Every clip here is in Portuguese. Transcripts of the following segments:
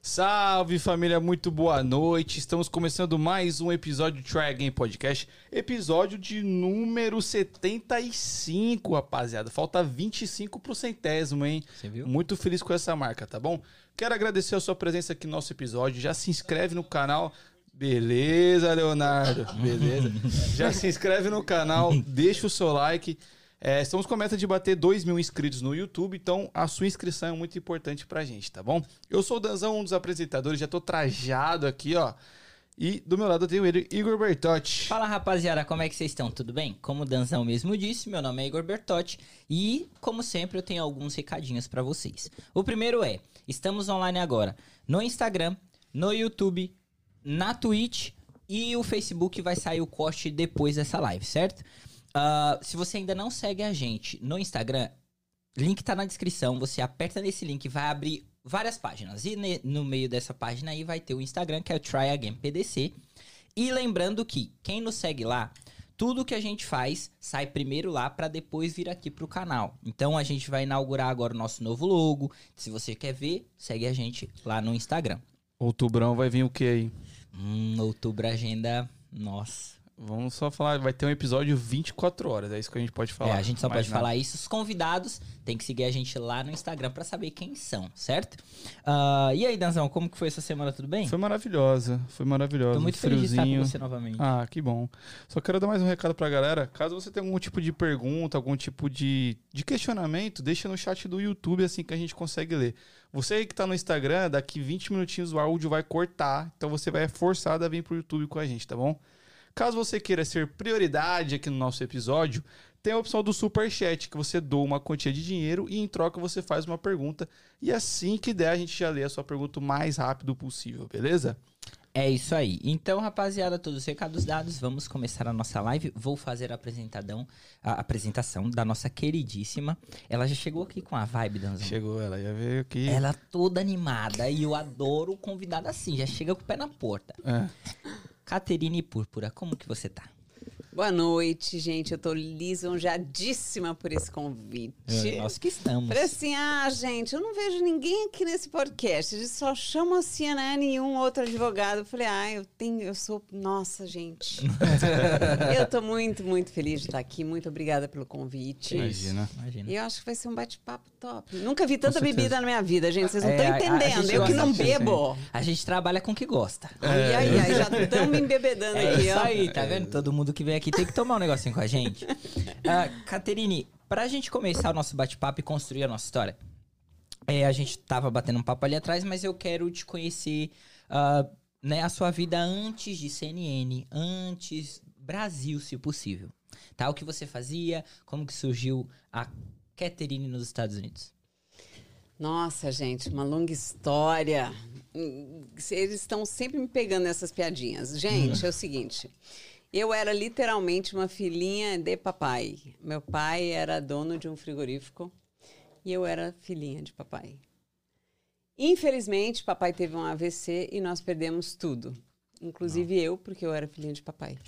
Salve família, muito boa noite. Estamos começando mais um episódio do Try Again Podcast, episódio de número 75, rapaziada. Falta 25 pro centésimo, hein? Você viu? Muito feliz com essa marca, tá bom? Quero agradecer a sua presença aqui no nosso episódio. Já se inscreve no canal. Beleza, Leonardo. Beleza. Já se inscreve no canal, deixa o seu like. É, estamos com a meta de bater 2 mil inscritos no YouTube, então a sua inscrição é muito importante pra gente, tá bom? Eu sou o Danzão, um dos apresentadores, já tô trajado aqui, ó. E do meu lado eu tenho ele, Igor Bertotti. Fala rapaziada, como é que vocês estão? Tudo bem? Como o Danzão mesmo disse, meu nome é Igor Bertotti e, como sempre, eu tenho alguns recadinhos pra vocês. O primeiro é: estamos online agora no Instagram, no YouTube, na Twitch e o Facebook vai sair o corte depois dessa live, certo? Ah, se você ainda não segue a gente no Instagram, link tá na descrição. Você aperta nesse link, vai abrir várias páginas. E ne- no meio dessa página aí vai ter o Instagram, que é o Try Again PDC. E lembrando que quem nos segue lá, tudo que a gente faz sai primeiro lá pra depois vir aqui pro canal. Então a gente vai inaugurar agora o nosso novo logo. Se você quer ver, segue a gente lá no Instagram. Outubrão vai vir o que aí? Hum, outubro agenda. Nossa. Vamos só falar, vai ter um episódio 24 horas, é isso que a gente pode falar. É, a gente só pode nada. falar isso. Os convidados têm que seguir a gente lá no Instagram pra saber quem são, certo? Ah, e aí, Danzão, como que foi essa semana? Tudo bem? Foi maravilhosa, foi maravilhosa. Tô muito feliz de estar com você novamente. Ah, que bom. Só quero dar mais um recado pra galera. Caso você tenha algum tipo de pergunta, algum tipo de, de questionamento, deixa no chat do YouTube assim que a gente consegue ler. Você aí que tá no Instagram, daqui 20 minutinhos o áudio vai cortar, então você vai forçado a vir pro YouTube com a gente, tá bom? Caso você queira ser prioridade aqui no nosso episódio, tem a opção do Super Chat, que você doa uma quantia de dinheiro e em troca você faz uma pergunta. E assim que der, a gente já lê a sua pergunta o mais rápido possível, beleza? É isso aí. Então, rapaziada, todos os recados dados, vamos começar a nossa live. Vou fazer a apresentadão, a apresentação da nossa queridíssima. Ela já chegou aqui com a vibe, Danzão. Chegou ela, já veio aqui. Ela toda animada e eu adoro o convidado assim, já chega com o pé na porta. É. Caterine Púrpura, como que você tá? Boa noite, gente. Eu tô lisonjadíssima por esse convite. Nós que estamos. Falei assim, ah, gente, eu não vejo ninguém aqui nesse podcast. Eles só chamam a CNN e um outro advogado. Eu falei, ah, eu tenho, eu sou. Nossa, gente. eu tô muito, muito feliz de estar aqui. Muito obrigada pelo convite. Imagina. Imagina. E eu acho que vai ser um bate-papo top. Nunca vi tanta bebida na minha vida, gente. Vocês não É, estão a- a entendendo. eu que não bebo. A gente trabalha com o que gosta. Ai, ai, ai, já estão me embebedando É aqui, isso ó. aí, tá vendo? Todo mundo que vem aqui tem que tomar um negocinho com a gente. Ah, Caterine, pra gente começar o nosso bate-papo e construir a nossa história, é, a gente tava batendo um papo ali atrás, mas eu quero te conhecer, ah, né, a sua vida antes de CNN, antes Brasil, se possível. Tá? O que você fazia, como que surgiu a Caterine nos Estados Unidos. Nossa, gente, uma longa história. Hum, Eles estão sempre me pegando nessas piadinhas. Gente, é o seguinte. Eu era literalmente uma filhinha de papai. Meu pai era dono de um frigorífico e eu era filhinha de papai. Infelizmente, papai teve um AVC e nós perdemos tudo. Inclusive eu, porque eu era filhinha de papai.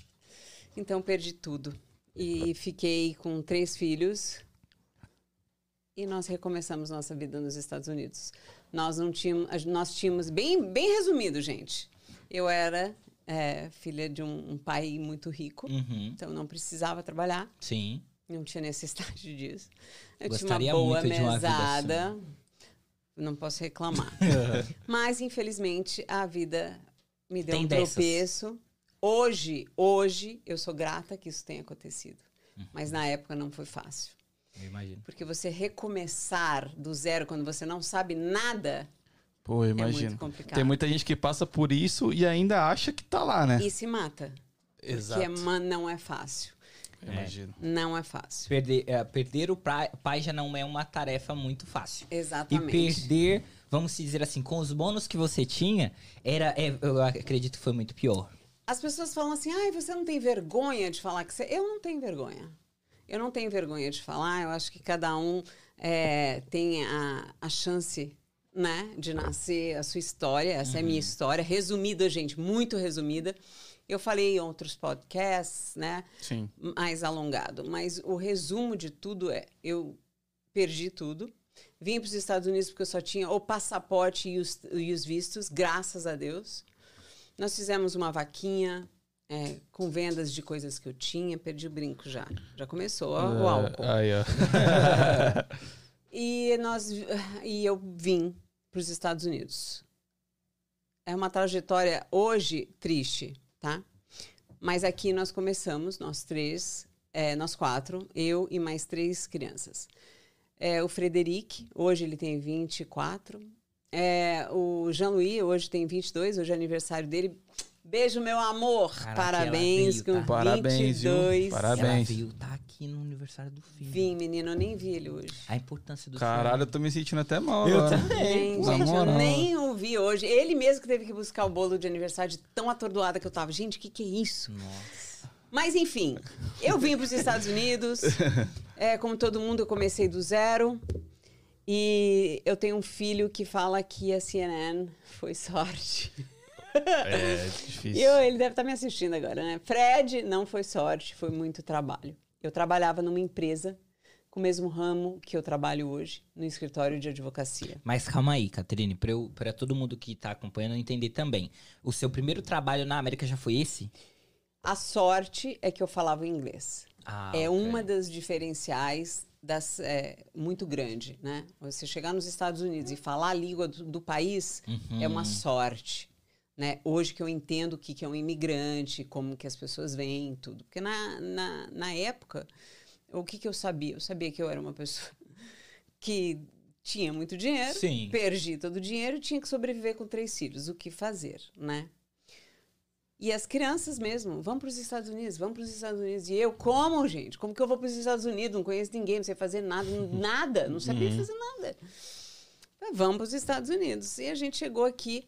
Então, perdi tudo. E fiquei com três filhos e nós recomeçamos nossa vida nos Estados Unidos. Nós não tínhamos, nós tínhamos bem, bem resumido, gente. Eu era é, filha de um, um pai muito rico, Uhum. então não precisava trabalhar, Sim. não tinha necessidade disso. Eu Gostaria tinha uma boa mesada, não posso reclamar. Mas infelizmente a vida me deu Tem um dessas. tropeço. Hoje, hoje eu sou grata que isso tenha acontecido, Uhum. mas na época não foi fácil. Eu imagino. Porque você recomeçar do zero quando você não sabe nada Pô, eu é imagino. muito complicado. Tem muita gente que passa por isso e ainda acha que tá lá, né? E se mata. Exato. Porque não é fácil. Eu Imagino. Não é fácil. Perder, é, perder o pai já não é uma tarefa muito fácil. E Exatamente. perder, vamos dizer assim, com os bônus que você tinha, era, é, eu acredito que foi muito pior. As pessoas falam assim: ai, você não tem vergonha de falar que você. Eu não tenho vergonha. Eu não tenho vergonha de falar. Eu acho que cada um é, tem a, a chance né, de nascer a sua história. Essa é a minha história. Resumida, gente, muito resumida. Eu falei em outros podcasts, né? Sim. mais alongado. Mas o resumo de tudo é: eu perdi tudo. Vim para os Estados Unidos porque eu só tinha o passaporte e os, e os vistos, graças a Deus. Nós fizemos uma vaquinha é, com vendas de coisas que eu tinha, perdi o brinco já. Já começou ó, o álcool. Aí, ó. E nós e eu vim para os Estados Unidos. É uma trajetória hoje triste, tá? Mas aqui nós começamos, nós três, é, nós quatro, eu e mais três crianças. É, o Frederic, hoje ele tem 24. É, o Jean-Louis, hoje tem 22, hoje é aniversário dele. Beijo, meu amor. Caraca, Parabéns, veio, com tá? Parabéns, viu? 22. Parabéns. Ela veio tá aqui no aniversário do filho. Vim, menino, eu nem vi ele hoje. A importância do Caralho, eu tô me sentindo até mal Eu agora. também. Gente, eu nem ouvi hoje. Ele mesmo que teve que buscar o bolo de aniversário de tão atordoada que eu tava. Gente, o que, que é isso? Nossa. Mas enfim, eu vim para os Estados Unidos. É, como todo mundo, eu comecei do zero. E eu tenho um filho que fala que a CNN foi sorte. É E difícil. eu- ele deve estar me assistindo agora, né? Fred, não foi sorte, foi muito trabalho. Eu trabalhava numa empresa com o mesmo ramo que eu trabalho hoje, no escritório de advocacia. Mas calma aí, eu- pra todo mundo que tá acompanhando entender também. O seu primeiro trabalho na América já foi esse? A sorte é que eu falava inglês. Ah, é ok. uma das diferenciais das, é, muito grande, né? Você chegar nos Estados Unidos e falar a língua do, do país é Uhum. uma sorte. Né? Hoje que eu entendo o que, que é um imigrante, como que as pessoas veem, tudo. Porque na, na, na época, o que, que eu sabia? Eu sabia que eu era uma pessoa que tinha muito dinheiro, Sim. perdi todo o dinheiro e tinha que sobreviver com três filhos. O que fazer, né? E as crianças mesmo, vão para os Estados Unidos, vão para os Estados Unidos. E eu, como, gente? Como que eu vou para os Estados Unidos? Não conheço ninguém, não sei fazer nada, nada, não sabia fazer nada. Vamos para os Estados Unidos. E a gente chegou aqui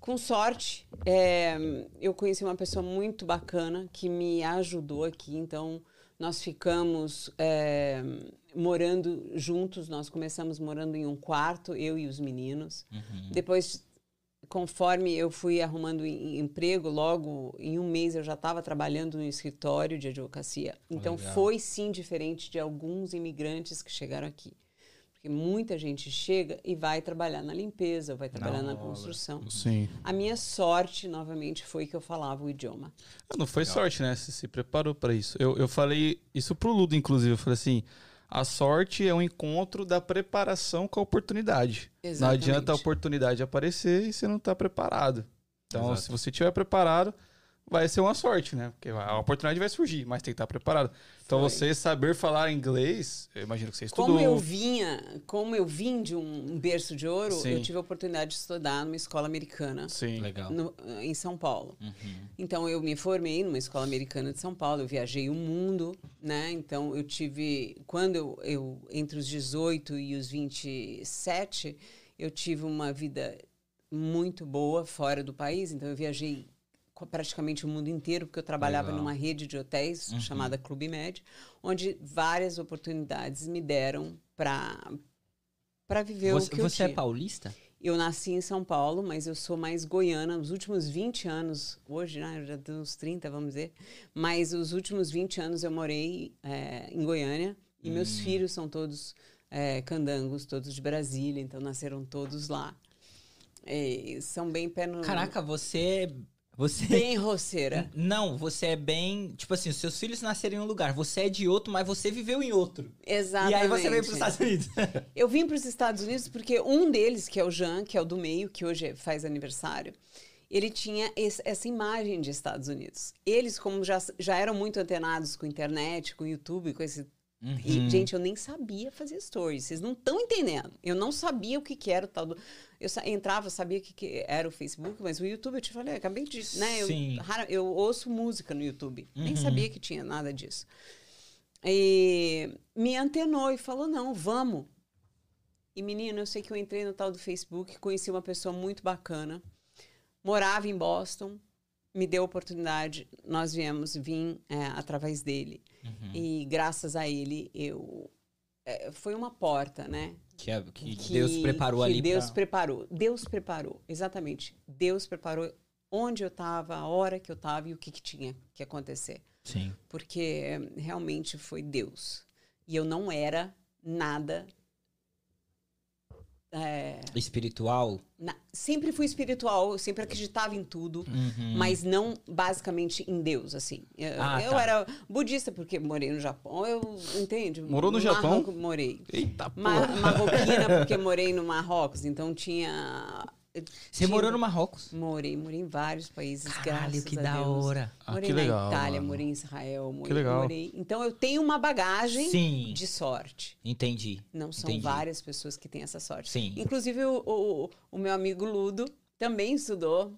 com sorte. é, eu conheci uma pessoa muito bacana que me ajudou aqui. Então, nós ficamos é, morando juntos. Nós começamos morando em um quarto, eu e os meninos. Uhum. Depois, conforme eu fui arrumando em- emprego, logo em um mês eu já estava trabalhando no escritório de advocacia. Então Legal. foi sim diferente de alguns imigrantes que chegaram aqui. Porque muita gente chega e vai trabalhar na limpeza, vai trabalhar na obra. construção. Sim. A minha sorte, novamente, foi que eu falava o idioma. Ah, Não foi sorte, né? Você se preparou pra isso. Eu, eu falei isso pro Ludo, inclusive. Eu falei assim: a sorte é um encontro da preparação com a oportunidade. Não Exatamente. adianta a oportunidade aparecer e você não tá preparado. Então, Exato. se você estiver preparado, vai ser uma sorte, né? Porque a oportunidade vai surgir, mas tem que estar preparado. Então, Foi. você saber falar inglês, eu imagino que você estudou. Como eu vinha, como eu vim de um berço de ouro, Sim. eu tive a oportunidade de estudar numa escola americana Sim. Legal. no- em São Paulo. Uhum. Então eu me formei numa escola americana de São Paulo, eu viajei o mundo, né? Então eu tive quando eu, eu entre os 18 e os 27, eu tive uma vida muito boa fora do país, então eu viajei praticamente o mundo inteiro, porque eu trabalhava Legal. numa rede de hotéis Uhum. chamada Clube Med, onde várias oportunidades me deram para para viver Você, o que eu você é tinha. paulista? Eu nasci em São Paulo, mas eu sou mais goiana. Os últimos 20 anos, hoje, né, eu já tenho uns 30, vamos dizer, mas os últimos 20 anos eu morei é, em Goiânia e meus Hum. filhos são todos é, candangos, todos de Brasília, então nasceram todos lá. É, são bem pé no... Caraca, você. Você. Bem roceira. Não, você é bem. Tipo assim, os seus filhos nasceram em um lugar. Você é de outro, mas você viveu em outro. Exatamente. E aí você veio para os Estados Unidos. Eu vim para os Estados Unidos porque um deles, que é o Jean, que é o do meio, que hoje faz aniversário, ele tinha esse- essa imagem de Estados Unidos. Eles, como já, já eram muito antenados com internet, com YouTube, com esse. Uhum. E, gente, eu nem sabia fazer stories. Vocês não estão entendendo. Eu não sabia o que, que era o tal do. Eu sa- entrava, sabia o que, que era o Facebook, mas o YouTube, eu te falei, eu acabei de. Né, Sim. eu, rara- eu ouço música no YouTube. Nem Uhum. sabia que tinha nada disso. E me antenou e falou: não, vamos. E menino, eu sei que eu entrei no tal do Facebook, conheci uma pessoa muito bacana, morava em Boston, me deu a oportunidade, nós viemos, vim é, através dele. Uhum. E graças a ele, eu. é, foi uma porta, né? Que, é- que Deus preparou que ali Deus pra... preparou. Deus preparou, exatamente. Deus preparou onde eu estava, a hora que eu estava e o que, que tinha que acontecer Sim. porque realmente foi Deus. E eu não era nada é, Espiritual? na- sempre fui espiritual, eu sempre acreditava em tudo, Uhum. mas não basicamente em Deus, assim. Eu, Ah, eu tá. era budista porque morei no Japão, eu entende? Morou no Japão? Marrocos, morei. Eita, Ma porra. marroquina porque morei no Marrocos, então tinha Você morou no Marrocos? Morei, morei em vários países, Caralho, graças que a da Deus. hora. Ah, Morei que na legal, Itália, mano. morei em Israel, morei, Que legal. morei. Então eu tenho uma bagagem Sim. de sorte. Entendi. Não são Entendi. várias pessoas que têm essa sorte. Sim. Inclusive o, o, o meu amigo Ludo também estudou,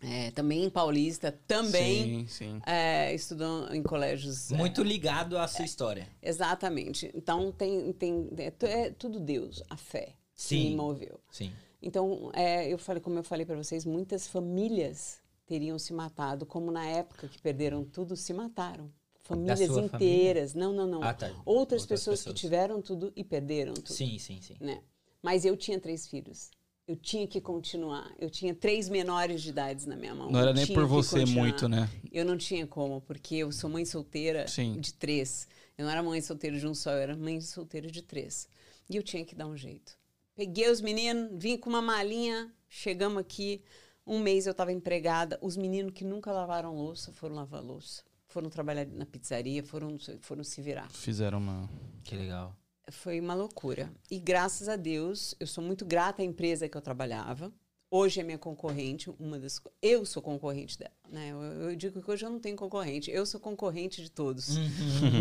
é, também em Paulista, também Sim, sim. é, estudou em colégios. é, Muito ligado à sua história. exatamente. Então tem, tem é, é tudo Deus, a fé que Sim. me moveu. Sim. Então, é, eu falei, como eu falei para vocês, muitas famílias teriam se matado, como na época que perderam tudo, se mataram. Famílias inteiras. Não, não, não. Ah, tá. Outras, Outras pessoas, pessoas. que tiveram tudo e perderam tudo. Sim, sim, sim. Né? Mas eu tinha três filhos. Eu tinha que continuar. Eu tinha três menores de idade na minha mão. Não era Eu nem tinha por você continuar. muito, né? Eu não tinha como, porque eu sou mãe solteira Sim. de três. Eu não era mãe solteira de um só, eu era mãe solteira de três. E eu tinha que dar um jeito. Peguei os meninos, vim com uma malinha, chegamos aqui. Um mês eu estava empregada. Os meninos que nunca lavaram louça foram lavar louça. Foram trabalhar na pizzaria, foram, foram se virar. Fizeram uma. Que legal. Foi uma loucura. E graças a Deus, eu sou muito grata à empresa que eu trabalhava. Hoje é minha concorrente, uma das. Eu sou concorrente dela. Né? Eu, eu digo que hoje eu não tenho concorrente. Eu sou concorrente de todos.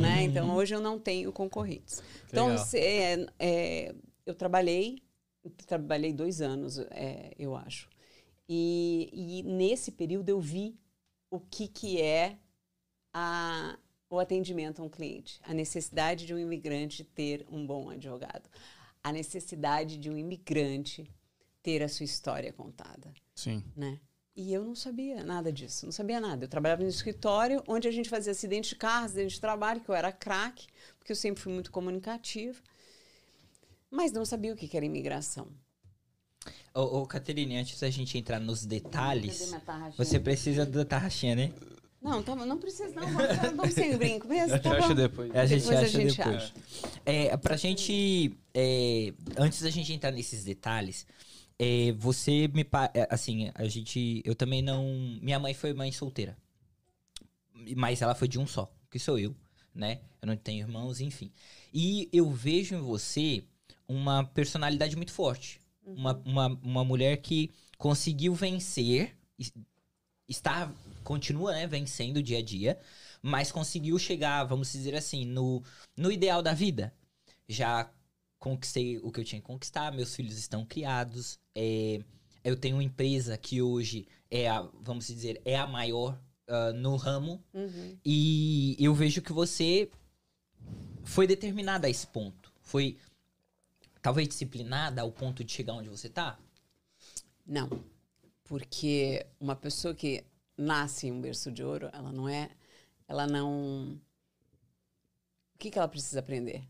Né? Então hoje eu não tenho concorrentes. Então, legal. se- é, é, eu trabalhei, trabalhei dois anos, é, eu acho. E, e nesse período eu vi o que, que é a, o atendimento a um cliente, a necessidade de um imigrante ter um bom advogado, a necessidade de um imigrante ter a sua história contada, Sim. né? E eu não sabia nada disso, não sabia nada. Eu trabalhava no escritório onde a gente fazia acidente de carro, acidente de trabalho, que eu era craque, porque eu sempre fui muito comunicativa, mas não sabia o que era imigração. Ô, ô Caterine, antes da gente entrar nos detalhes, você precisa da tarraxinha, né? Não, tá, não precisa não, vamos, vamos sem brinco mesmo, tá acha depois. A gente Depois a acha gente depois. acha. É, pra gente. é, antes da gente entrar nesses detalhes, é, você me. é, Assim, a gente. Eu também não. Minha mãe foi mãe solteira. Mas ela foi de um só, que sou eu, né? Eu não tenho irmãos, enfim. E eu vejo em você uma personalidade muito forte. Uma, uma, uma mulher que conseguiu vencer, es- está, continua né, vencendo dia a dia, mas conseguiu chegar, vamos dizer assim, no, no ideal da vida. Já conquistei o que eu tinha que conquistar, meus filhos estão criados, é, eu tenho uma empresa que hoje é a, vamos dizer, é a maior ah, no ramo, Uhum. e eu vejo que você foi determinada a esse ponto. Foi talvez disciplinada ao ponto de chegar onde você tá? Não, porque uma pessoa que nasce em um berço de ouro, ela não é, ela não. O que, que ela precisa aprender?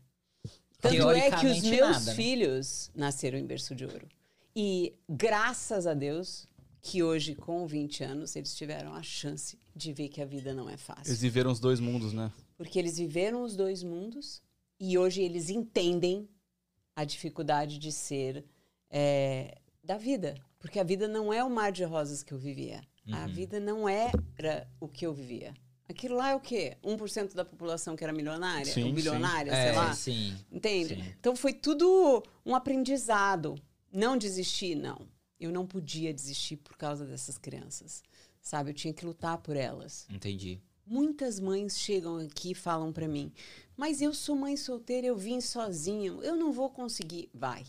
Tanto é que os meus nada, né? filhos nasceram em berço de ouro. E graças a Deus que hoje, com 20 anos, eles tiveram a chance de ver que a vida não é fácil. Eles viveram os dois mundos, né? Porque eles viveram os dois mundos e hoje eles entendem a dificuldade de ser é, da vida. Porque a vida não é o mar de rosas que eu vivia. A Uhum. vida não era o que eu vivia. Aquilo lá é o quê? 1% da população que era milionária? Sim, ou sim. bilionária, é, sei lá. sim. Entende? Sim. Então foi tudo um aprendizado. Não desistir, não. Eu não podia desistir por causa dessas crianças. Sabe? Eu tinha que lutar por elas. Entendi. Muitas mães chegam aqui e falam pra mim: Mas eu sou mãe solteira, eu vim sozinho, eu não vou conseguir. Vai.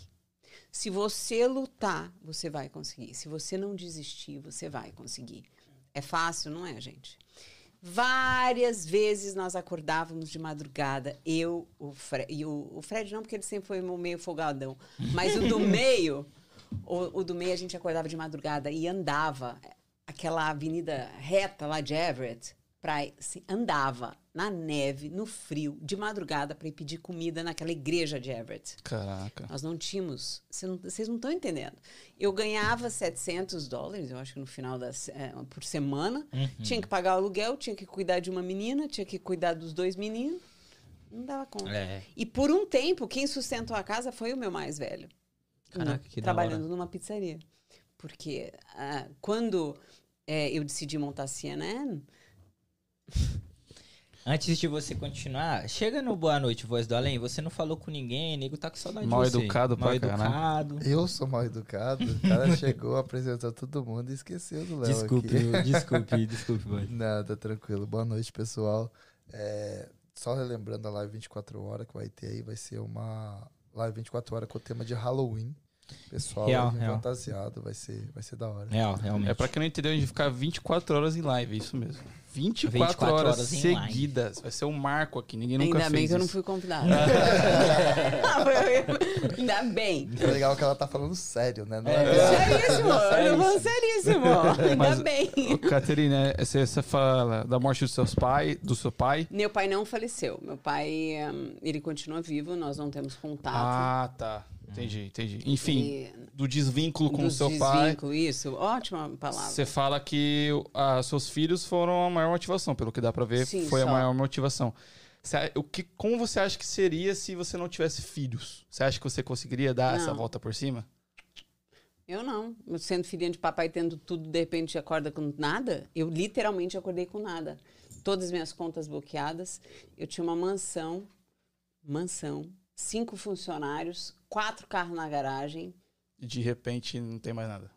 Se você lutar, você vai conseguir. Se você não desistir, você vai conseguir. É fácil, não é, gente? Várias vezes nós acordávamos de madrugada, eu, o Fred, e o, o Fred não, porque ele sempre foi meio folgadão, mas o do meio, o, o do meio a gente acordava de madrugada e andava aquela avenida reta lá de Everett, pra, assim, andava na neve, no frio, de madrugada para ir pedir comida naquela igreja de Everett. Caraca. Nós não tínhamos, vocês não estão entendendo. Eu ganhava 700 dólares, eu acho que no final das, é, por semana. Uhum. Tinha que pagar o aluguel, tinha que cuidar de uma menina, tinha que cuidar dos dois meninos. Não dava conta. É. E por um tempo, quem sustentou a casa foi o meu mais velho. Caraca, no- que da trabalhando numa pizzaria. Porque ah, quando é, eu decidi montar a CNN, Antes de você continuar, chega no Boa Noite, Voz do Além. Você não falou com ninguém, nego tá com saudade Mal de você. educado pra Mal caralho. educado. Eu sou mal educado. O cara chegou, apresentou todo mundo e esqueceu do Léo Desculpe, aqui. desculpe, desculpe, boy. Nada, tranquilo. Boa noite, pessoal. É, só relembrando a live 24 horas que vai ter aí, vai ser uma live 24 horas com o tema de Halloween. Pessoal, Real, real. fantasiado, vai ser, vai ser da hora. Real, realmente. É pra quem não entendeu, a gente vai ficar 24 horas em live, é isso mesmo. 24, 24 horas, horas em seguidas. Vai ser um marco aqui, ninguém nunca ainda bem fez que eu não fui convidada. ainda bem. É legal que ela tá falando sério, né? Não É. é, Seríssimo, eu vou seríssimo. Ainda Mas- bem. Caterina, você, você fala da morte dos seus pais, do seu pai? Meu pai não faleceu. Meu pai, hum, ele continua vivo, nós não temos contato. Ah, tá. Entendi, entendi. Enfim, E- do desvínculo com o seu pai. desvínculo, Isso, ótima palavra. Você fala que ah, seus filhos foram a maior motivação, pelo que dá pra ver, Sim, foi a só. maior motivação. Você- o que, como você acha que seria se você não tivesse filhos? Você acha que você conseguiria dar essa Não. volta por cima? Eu não. Sendo filhinha de papai, tendo tudo, de repente acorda com nada. Eu literalmente acordei com nada. Todas as minhas contas bloqueadas. Eu tinha uma mansão, mansão, cinco funcionários, quatro carros na garagem. E de repente não tem mais nada.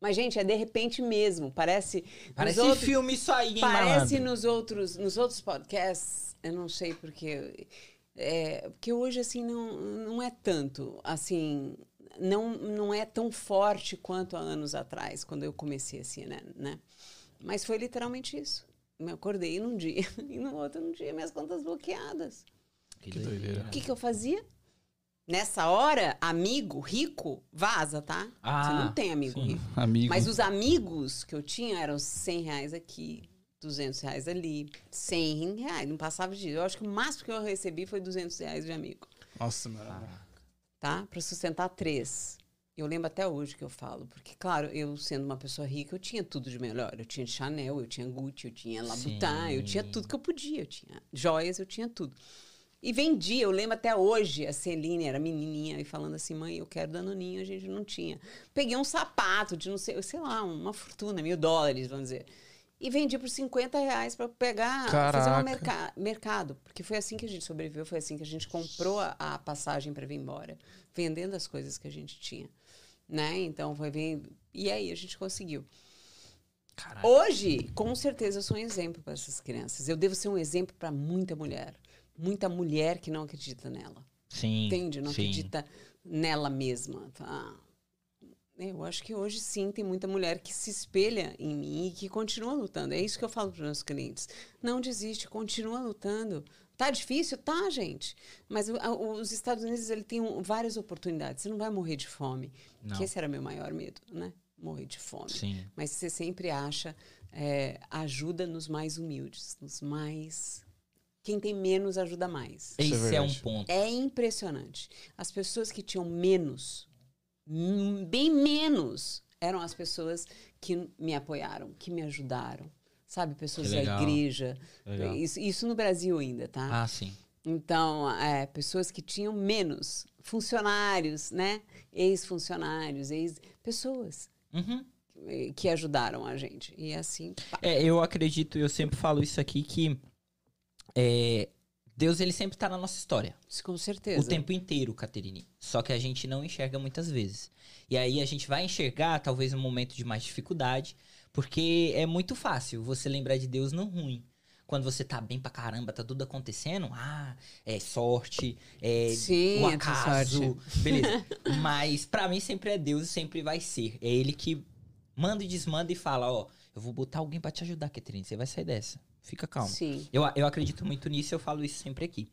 Mas, gente, é de repente mesmo. Parece. Parece outros- filme isso aí, hein, Parece malandro? nos outros, nos outros podcasts, eu não sei porque. É, porque hoje, assim, não, não é tanto. Assim, não, não é tão forte quanto há anos atrás, quando eu comecei assim, né? né? Mas foi literalmente isso. Eu acordei num dia e no outro num dia, minhas contas bloqueadas. Que Que doideira. O que, que eu fazia? Nessa hora, amigo rico, vaza, tá? Você Ah, não tem amigo sim. rico. Amigo. Mas os amigos que eu tinha eram 100 reais aqui, 200 reais ali, 100 reais, não passava de... Eu acho que o máximo que eu recebi foi 200 reais de amigo, Nossa, mano. tá? Pra sustentar três. Eu lembro até hoje que eu falo, porque, claro, eu sendo uma pessoa rica, eu tinha tudo de melhor. Eu tinha Chanel, eu tinha Gucci, eu tinha Labutin, eu tinha tudo que eu podia. Eu tinha joias, eu tinha tudo. E vendia, eu lembro até hoje, a Celine era menininha e falando assim, mãe, eu quero danoninho, a gente não tinha. Peguei um sapato de não sei, sei lá, uma fortuna, mil dólares, vamos dizer. E vendi por 50 reais para pegar, fazer um Caraca. merca mercado. Porque foi assim que a gente sobreviveu, foi assim que a gente comprou a, a passagem para vir embora. Vendendo as coisas que a gente tinha. Né? Então foi bem. E aí a gente conseguiu. Caralho. Hoje, com certeza, eu sou um exemplo para essas crianças. Eu devo ser um exemplo para muita mulher. Muita mulher que não acredita nela. Sim. Entende? Não sim. acredita nela mesma. Tá? Eu acho que hoje sim tem muita mulher que se espelha em mim e que continua lutando. É isso que eu falo para os meus clientes. Não desiste, continua lutando. Tá difícil? Tá, gente. Mas o- a- os Estados Unidos ele tem um- várias oportunidades. Você não vai morrer de fome. Não. Que esse era meu maior medo, né? Morrer de fome. Sim. Mas você sempre acha é, ajuda nos mais humildes, nos mais. Quem tem menos ajuda mais. Isso é Esse é, um ponto. É impressionante. As pessoas que tinham menos, bem menos, eram as pessoas que me apoiaram, que me ajudaram. Sabe, pessoas da igreja. Legal. Isso, isso no Brasil ainda, tá? Ah, sim. Então, é, pessoas que tinham menos, funcionários, né? Ex-funcionários, ex pessoas Uhum. que ajudaram a gente. E assim, pá. É, eu acredito, eu sempre falo isso aqui, que é, Deus ele sempre tá na nossa história. com certeza. O tempo inteiro, Caterine. Só que a gente não enxerga muitas vezes. E aí a gente vai enxergar, talvez, um momento de mais dificuldade, porque é muito fácil você lembrar de Deus no ruim. Quando você tá bem pra caramba, tá tudo acontecendo, ah, é sorte, é Sim, o é acaso, beleza. Mas pra mim sempre é Deus e sempre vai ser. É ele que manda e desmanda e fala, ó, eu vou botar alguém pra te ajudar, Caterine, você vai sair dessa. Fica calmo. Sim. Eu, eu acredito muito nisso, eu falo isso sempre aqui.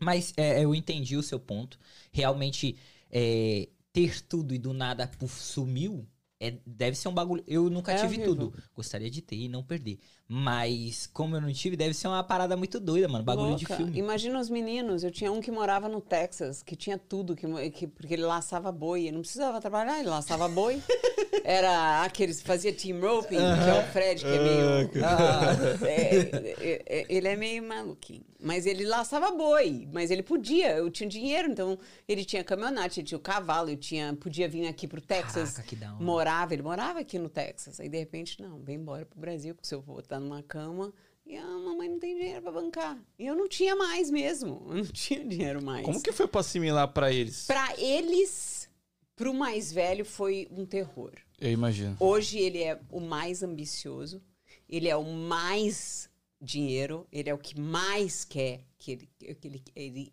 Mas é, eu entendi o seu ponto. Realmente, é, ter tudo e do nada puf, sumiu é, deve ser um bagulho. Eu nunca É tive tudo. Gostaria de ter e não perder. Mas, como eu não tive, deve ser uma parada muito doida, mano. Bagulho Louca. de filme. Imagina os meninos. Eu tinha um que morava no Texas, que tinha tudo, que, que- porque ele laçava boi. Ele não precisava trabalhar, ele laçava boi. Era aqueles que fazia team roping, que é o Fred, que é meio. Ah, é, é, é, ele é meio maluquinho. Mas ele laçava boi, mas ele podia, eu tinha dinheiro, então ele tinha caminhonete, ele tinha o cavalo, ele tinha, podia vir aqui pro Texas. Caraca, que da hora. Morava, ele morava aqui no Texas. Aí de repente, não, vem embora pro Brasil, porque seu avô tá numa cama e a mamãe não tem dinheiro pra bancar. E eu não tinha mais mesmo. Eu não tinha dinheiro mais. Como que foi pra assimilar pra eles? Pra eles, pro mais velho, foi um terror. Eu imagino. Hoje ele é o mais ambicioso, ele é o mais dinheiro, ele é o que mais quer que ele, que ele, ele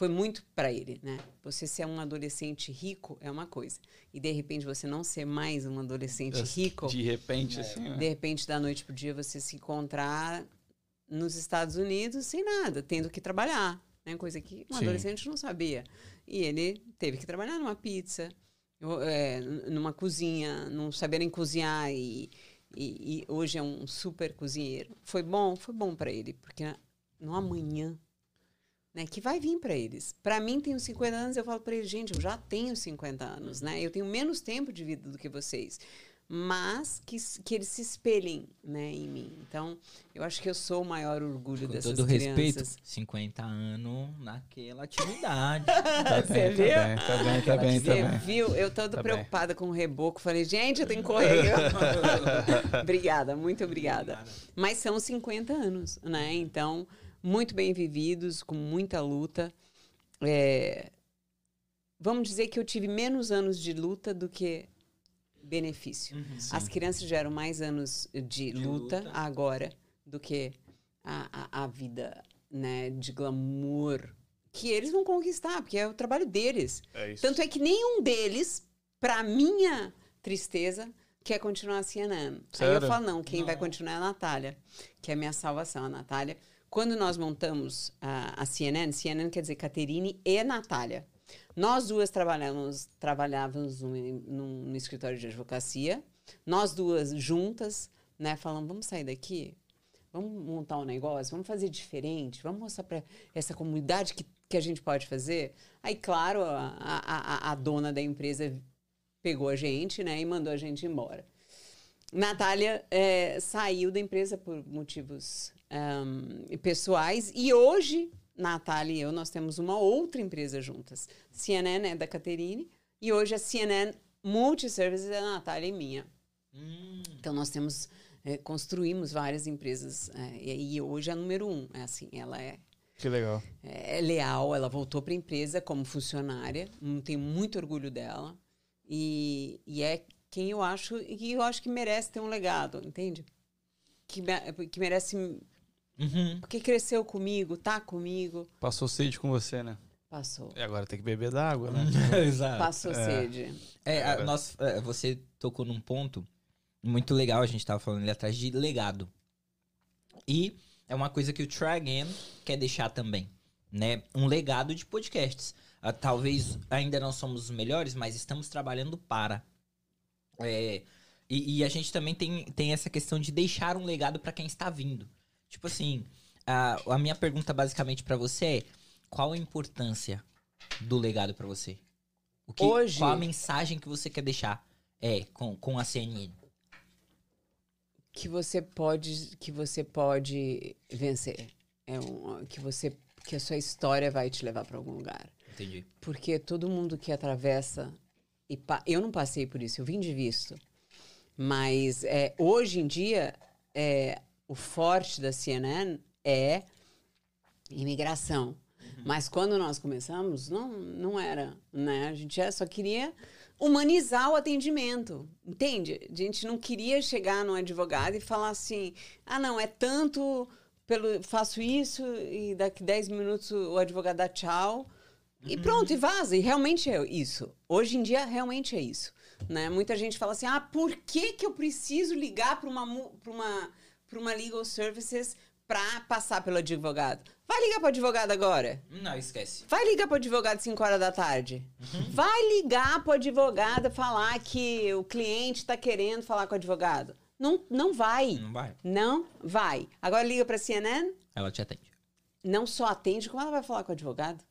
foi muito pra ele, né? Você ser um adolescente rico é uma coisa e de repente você não ser mais um adolescente rico, De repente, assim, né? de repente da noite pro dia você se encontrar nos Estados Unidos sem nada, tendo que trabalhar, né? Coisa que um Sim. adolescente não sabia. E ele teve que trabalhar numa pizza, é, numa cozinha, não saberem cozinhar e, e- e hoje é um super cozinheiro. Foi bom, foi bom para ele, porque no amanhã, né, que vai vir para eles. Para mim, tenho 50 anos, eu falo para eles, gente, eu já tenho 50 anos, né? Eu tenho menos tempo de vida do que vocês. Mas que, que eles se espelhem, né, em mim. Então, eu acho que eu sou o maior orgulho Com dessas todo crianças. respeito, 50 anos naquela atividade. Tá Você bem, viu? tá bem, tá bem, tá bem, tá Você bem. viu? Eu tô Tá preocupada com o reboco. Falei, gente, eu tenho que correr. obrigada, muito obrigada. Mas são 50 anos, né? Então, muito bem vividos, com muita luta. É, Vamos dizer que eu tive menos anos de luta do que benefício. As crianças geram mais anos de, luta, luta. agora do que a, a, a vida né, de glamour que eles vão conquistar, porque é o trabalho deles. É. Tanto é que nenhum deles, pra minha tristeza, quer continuar a CNN. Aí eu falo, não, quem vai continuar é a Natália, que é a minha salvação, a Natália. Quando nós montamos a, a CNN, CNN quer dizer Caterine e Natália. Nós duas trabalhamos, trabalhávamos num, num- escritório de advocacia. Nós duas juntas, né, falamos, vamos sair daqui? Vamos montar um negócio? Vamos fazer diferente? Vamos mostrar para essa comunidade que, que a gente pode fazer? Aí, claro, a, a- a dona da empresa pegou a gente, né, e mandou a gente embora. Natália é, saiu da empresa por motivos ahm, pessoais e hoje Natália e eu nós temos uma outra empresa juntas. CNN é da Caterine e hoje a CNN Multiservices é da Natália e minha. Hum, Então nós temos é, construímos várias empresas é, e, hoje é a número um. É assim, ela é Que legal. é leal, ela voltou para a empresa como funcionária, hum, tenho muito orgulho dela e, e é quem eu acho e que eu acho que merece ter um legado, entende? Que, que merece uhum. porque cresceu comigo, tá comigo, Passou sede com você, né? passou, E agora tem que beber da água, né? Exato. passou É. sede. É, a- nós, é, você tocou num ponto muito legal, a gente tava falando ali atrás de legado. E é uma coisa que o Try Again quer deixar também, né? Um legado de podcasts. Ah, talvez ainda não somos os melhores, mas estamos trabalhando para. É, e, e a gente também tem, tem essa questão de deixar um legado para quem está vindo. Tipo assim, a, a minha pergunta basicamente para você é: qual a importância do legado para você? O que, Hoje- Qual a mensagem que você quer deixar é, com, com a CNN? que você pode que você pode vencer é um, que você que a sua história vai te levar para algum lugar Entendi. porque todo mundo que atravessa e eu não passei por isso eu vim de visto. Mas é, hoje em dia é, o forte da CNN é imigração. Mas quando nós começamos não não era né? A gente já só queria humanizar o atendimento, entende? A gente não queria chegar num advogado e falar assim, ah, não, é tanto, pelo, faço isso e daqui 10 minutos o advogado dá tchau e pronto, e vaza. E realmente é isso. Hoje em dia, realmente é isso. Né? Muita gente fala assim, ah, por que, que eu preciso ligar para uma, pra uma, pra uma legal services pra passar pelo advogado. Vai ligar pro advogado agora. Não, esquece. Vai ligar pro advogado 5 horas da tarde. Vai ligar pro advogado falar que o cliente tá querendo falar com o advogado. Não, não vai. Não vai. Não vai. Agora liga pra CNN, Ela te atende. não só atende, como ela vai falar com o advogado.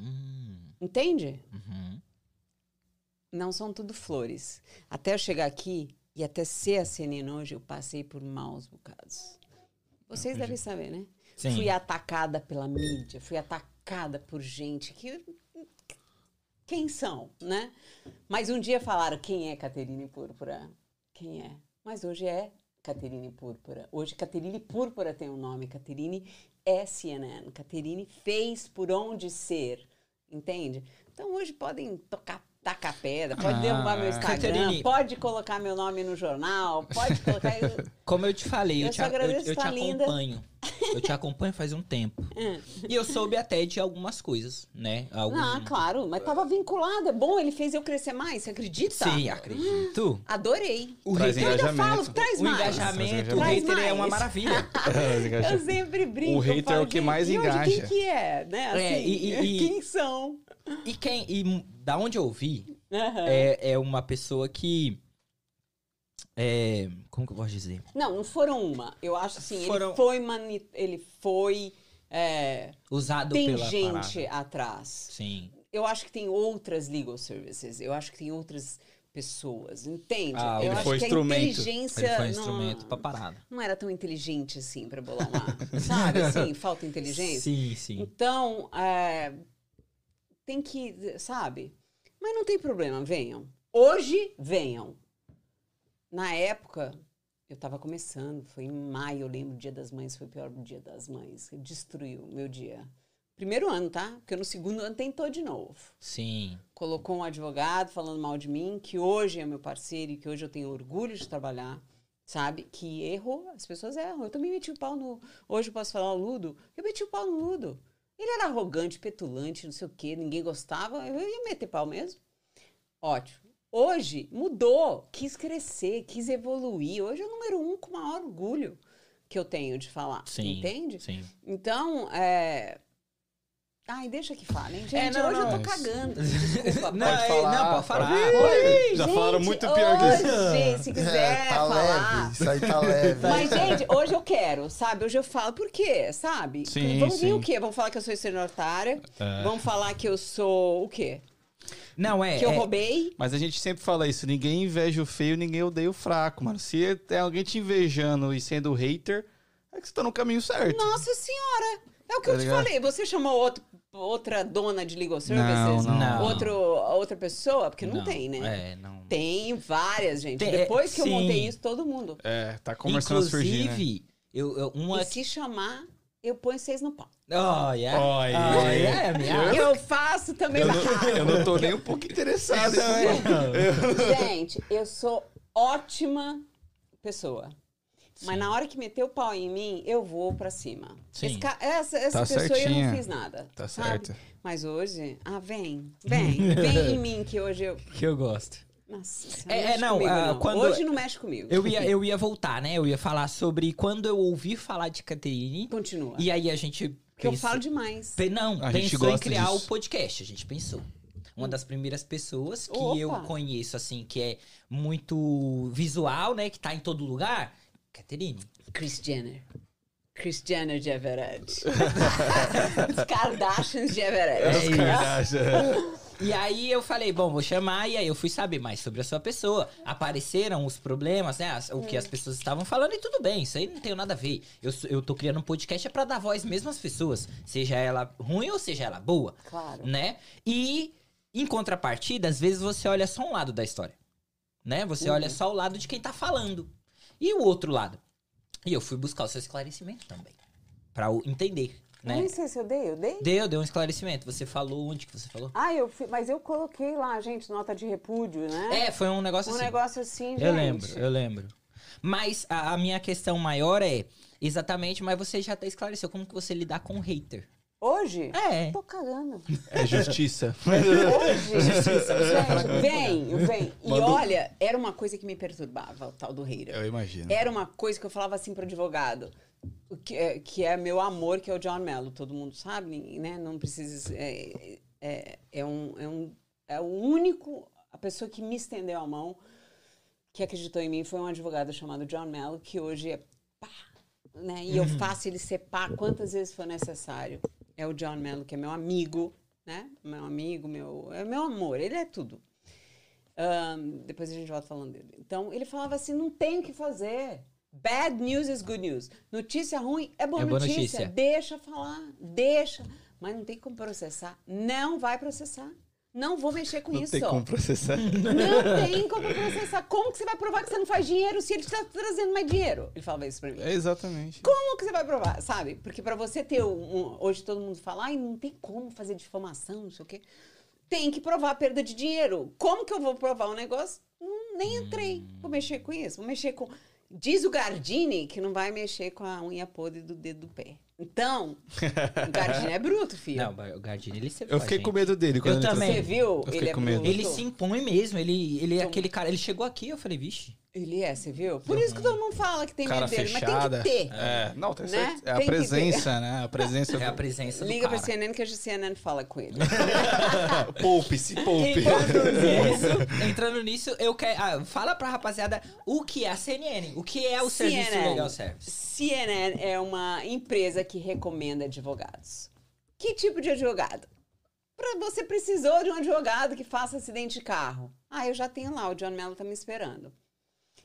Hum, Entende? uhum. Não são tudo flores. Até eu chegar aqui e até ser a CNN hoje, eu passei por maus bocados. Vocês devem saber, né? Sim. Fui atacada pela mídia, fui atacada por gente que. Quem são, né? Mas um dia falaram quem é Caterine Púrpura. Quem é? Mas hoje é Caterine Púrpura. Hoje Caterine Púrpura tem um nome. Caterine é CNN. Caterine fez por onde ser. Entende? Então hoje podem tocar tacar pedra, pode Ah, derrubar meu Instagram, Caterine. pode colocar meu nome no jornal, pode colocar. Como eu te falei, eu, Eu te, agradeço, eu, eu te tá linda. acompanho. Eu te acompanho faz um tempo. E eu soube até de algumas coisas, né? Algum... Ah, claro, mas tava vinculado. É bom, ele fez eu crescer mais, você acredita? Sim, acredito. Adorei. O Traz hater, Eu ainda engajamento. falo, traz o mais. engajamento, o Traz hater é uma mais. maravilha. Eu sempre brinco. O hater é falo, o que mais e hoje engaja. Quem que é, né? Assim, É, e- e- e- Quem são? E quem. E da onde eu vi, Aham. é, é uma pessoa que. É, como que eu posso dizer? Não, não foram uma. Eu acho assim, Foram- ele foi mani... ele foi é, Usado tem pela gente palavra. atrás. Sim. Eu acho que tem outras legal services. Eu acho que tem outras pessoas, entende? Ah, eu ele acho foi que instrumento. a inteligência Ele foi não- instrumento pra parada. não era tão inteligente assim pra bolar uma. sabe assim, falta inteligência. Sim, sim. Então, é, tem que, sabe? Mas não tem problema, venham. Hoje, venham. Na época, eu tava começando, foi em maio, eu lembro, o Dia das Mães foi o pior dia das mães. Destruiu o meu dia. Primeiro ano, tá? Porque no segundo ano tentou de novo. Sim. Colocou um advogado falando mal de mim, que hoje é meu parceiro e que hoje eu tenho orgulho de trabalhar, sabe? Que errou, as pessoas erram. Eu também meti o pau no. Hoje eu posso falar o Ludo. Eu meti o pau no Ludo. Ele era arrogante, petulante, não sei o quê, ninguém gostava. Eu ia meter pau mesmo. Ótimo. Hoje mudou, quis crescer, quis evoluir. Hoje é o número um com o maior orgulho que eu tenho de falar. Sim. Entende? Sim. Então, é. Ai, deixa que falem. Gente, É, não, hoje não, eu tô cagando. Desculpa, Não, pode é- falar, não, pode falar. pode- Oi, Já gente, falaram muito pior que isso. Hoje, se quiser É, tá falar. leve, isso aí tá leve. Mas, gente, hoje eu quero, sabe? Hoje eu falo por quê, sabe? Sim, Vamos vir sim. o quê? Vamos falar que eu sou estelionatária. É. Vamos falar que eu sou o quê? Não, é. Que eu é- roubei. Mas a gente sempre fala isso, ninguém inveja o feio, ninguém odeia o fraco, mano. Se tem alguém te invejando e sendo hater, é que você tá no caminho certo. Nossa senhora! É o que Tá eu te ligado? falei. Você chamou outro, outra dona de legal services? não. Não. Outro, outra pessoa? Porque não, tem, né? É, não. Tem várias, gente. Tem- Depois que eu sim. montei isso, todo mundo. É, tá começando a surgir, né? Inclusive, eu, eu- uma. E se chamar, eu ponho vocês no pau. Olha. Olha. Olha, é, minha. Eu faço também. Eu não, eu não tô nem um pouco interessado. Gente, eu sou ótima pessoa. Mas na hora que meter o pau em mim, eu vou pra cima. Sim. Esse ca- essa essa Tá pessoa eu certinha. não fiz nada. Tá sabe? certo. Mas hoje, ah, vem, vem, vem em mim que hoje eu. Que eu gosto. Nossa, É, é, mexe não, comigo, ah, não. quando- Hoje não mexe comigo. Eu ia, eu ia voltar, né? Eu ia falar sobre quando eu ouvi falar de Caterine. Continua. E aí a gente. Porque eu falo demais. Pe- Não, A gente pensou em criar disso. o podcast. A gente pensou. Uma das primeiras pessoas que Opa! eu conheço, assim, que é muito visual, né? Que tá em todo lugar. Caterine. Chris Jenner. Chris Jenner de Everett. Os Kardashians de Everett. É isso. Kardashian. E aí eu falei, bom, vou chamar, e aí eu fui saber mais sobre a sua pessoa. Apareceram os problemas, né? as- o que as pessoas estavam falando, e tudo bem, isso aí não tem nada a ver. Eu, eu tô criando um podcast é pra dar voz mesmo às pessoas, seja ela ruim ou seja ela boa, Claro. né? E em contrapartida, às vezes você olha só um lado da história, né? Você Uhum. olha só o lado de quem tá falando. E o outro lado. E eu fui buscar o seu esclarecimento também, Pra o entender, né? Nem sei se eu dei, eu dei? Deu, deu um esclarecimento. Você falou onde que você falou? Ah, eu fi- mas eu coloquei lá, gente, nota de repúdio, né? É, foi um negócio um assim. negócio assim, gente. Eu lembro, eu lembro. Mas a, a minha questão maior é exatamente, mas você já até esclareceu como que você lidar com o hater. Hoje? É. Tô cagando. É justiça. Hoje, gente, vem, vem. E Mandou- olha, era uma coisa que me perturbava, o tal do hater. Eu imagino. Era uma coisa que eu falava assim pro advogado. que, é, que é meu amor, que é o John Mello. Todo mundo sabe, né? Não precisa. É, é, é, um, é, um, é o único. A pessoa que me estendeu a mão, que acreditou em mim, foi um advogado chamado John Mello, que hoje é pá, né? E eu faço ele ser pá quantas vezes for necessário. É o John Mello, que é meu amigo, né? Meu amigo, meu, é meu amor, ele é tudo. Ahn, depois a gente volta falando dele. Então, ele falava assim: não tem o que fazer. Bad news is good news. Notícia ruim é boa, É boa notícia. notícia. Deixa falar, deixa. Mas não tem como processar. Não vai processar. Não vou mexer com Não isso. tem como processar. Não tem como processar. Como que você vai provar que você não faz dinheiro se ele está trazendo mais dinheiro? Ele falava isso pra mim. É exatamente. Como que você vai provar, sabe? Porque pra você ter um, um- hoje todo mundo fala, ai, não tem como fazer difamação, não sei o quê. Tem que provar a perda de dinheiro. Como que eu vou provar um negócio? Hum, nem entrei. Vou mexer com isso. Vou mexer com. Diz o Gardini que não vai mexer com a unha podre do dedo do pé. Então, o Gardini é bruto, filho. Não, o Gardini, ele sempre Eu fiquei gente. com medo dele quando Eu ele também. Você viu? fiquei ele é com medo. bruto. Ele se impõe mesmo, ele, ele é Então- aquele cara, ele chegou aqui, eu falei, vixe. Ele é, você viu? Por isso que todo mundo fala que tem Cara medo dele. fechada. Mas tem que ter. É, não, tem Né? certeza. É a presença, né? A presença É a do... presença Liga do pra cara. CNN que a CNN fala com ele. Poupe, se poupe. Entrando nisso, entrando nisso, eu quero. Ah, fala pra rapaziada o que é a CNN, o que é o Serviço CNN. Legal Service. CNN é uma empresa que recomenda advogados. Que tipo de advogado? Pra você precisou de um advogado que faça acidente de carro. Ah, eu já tenho lá, o John Mello tá me esperando.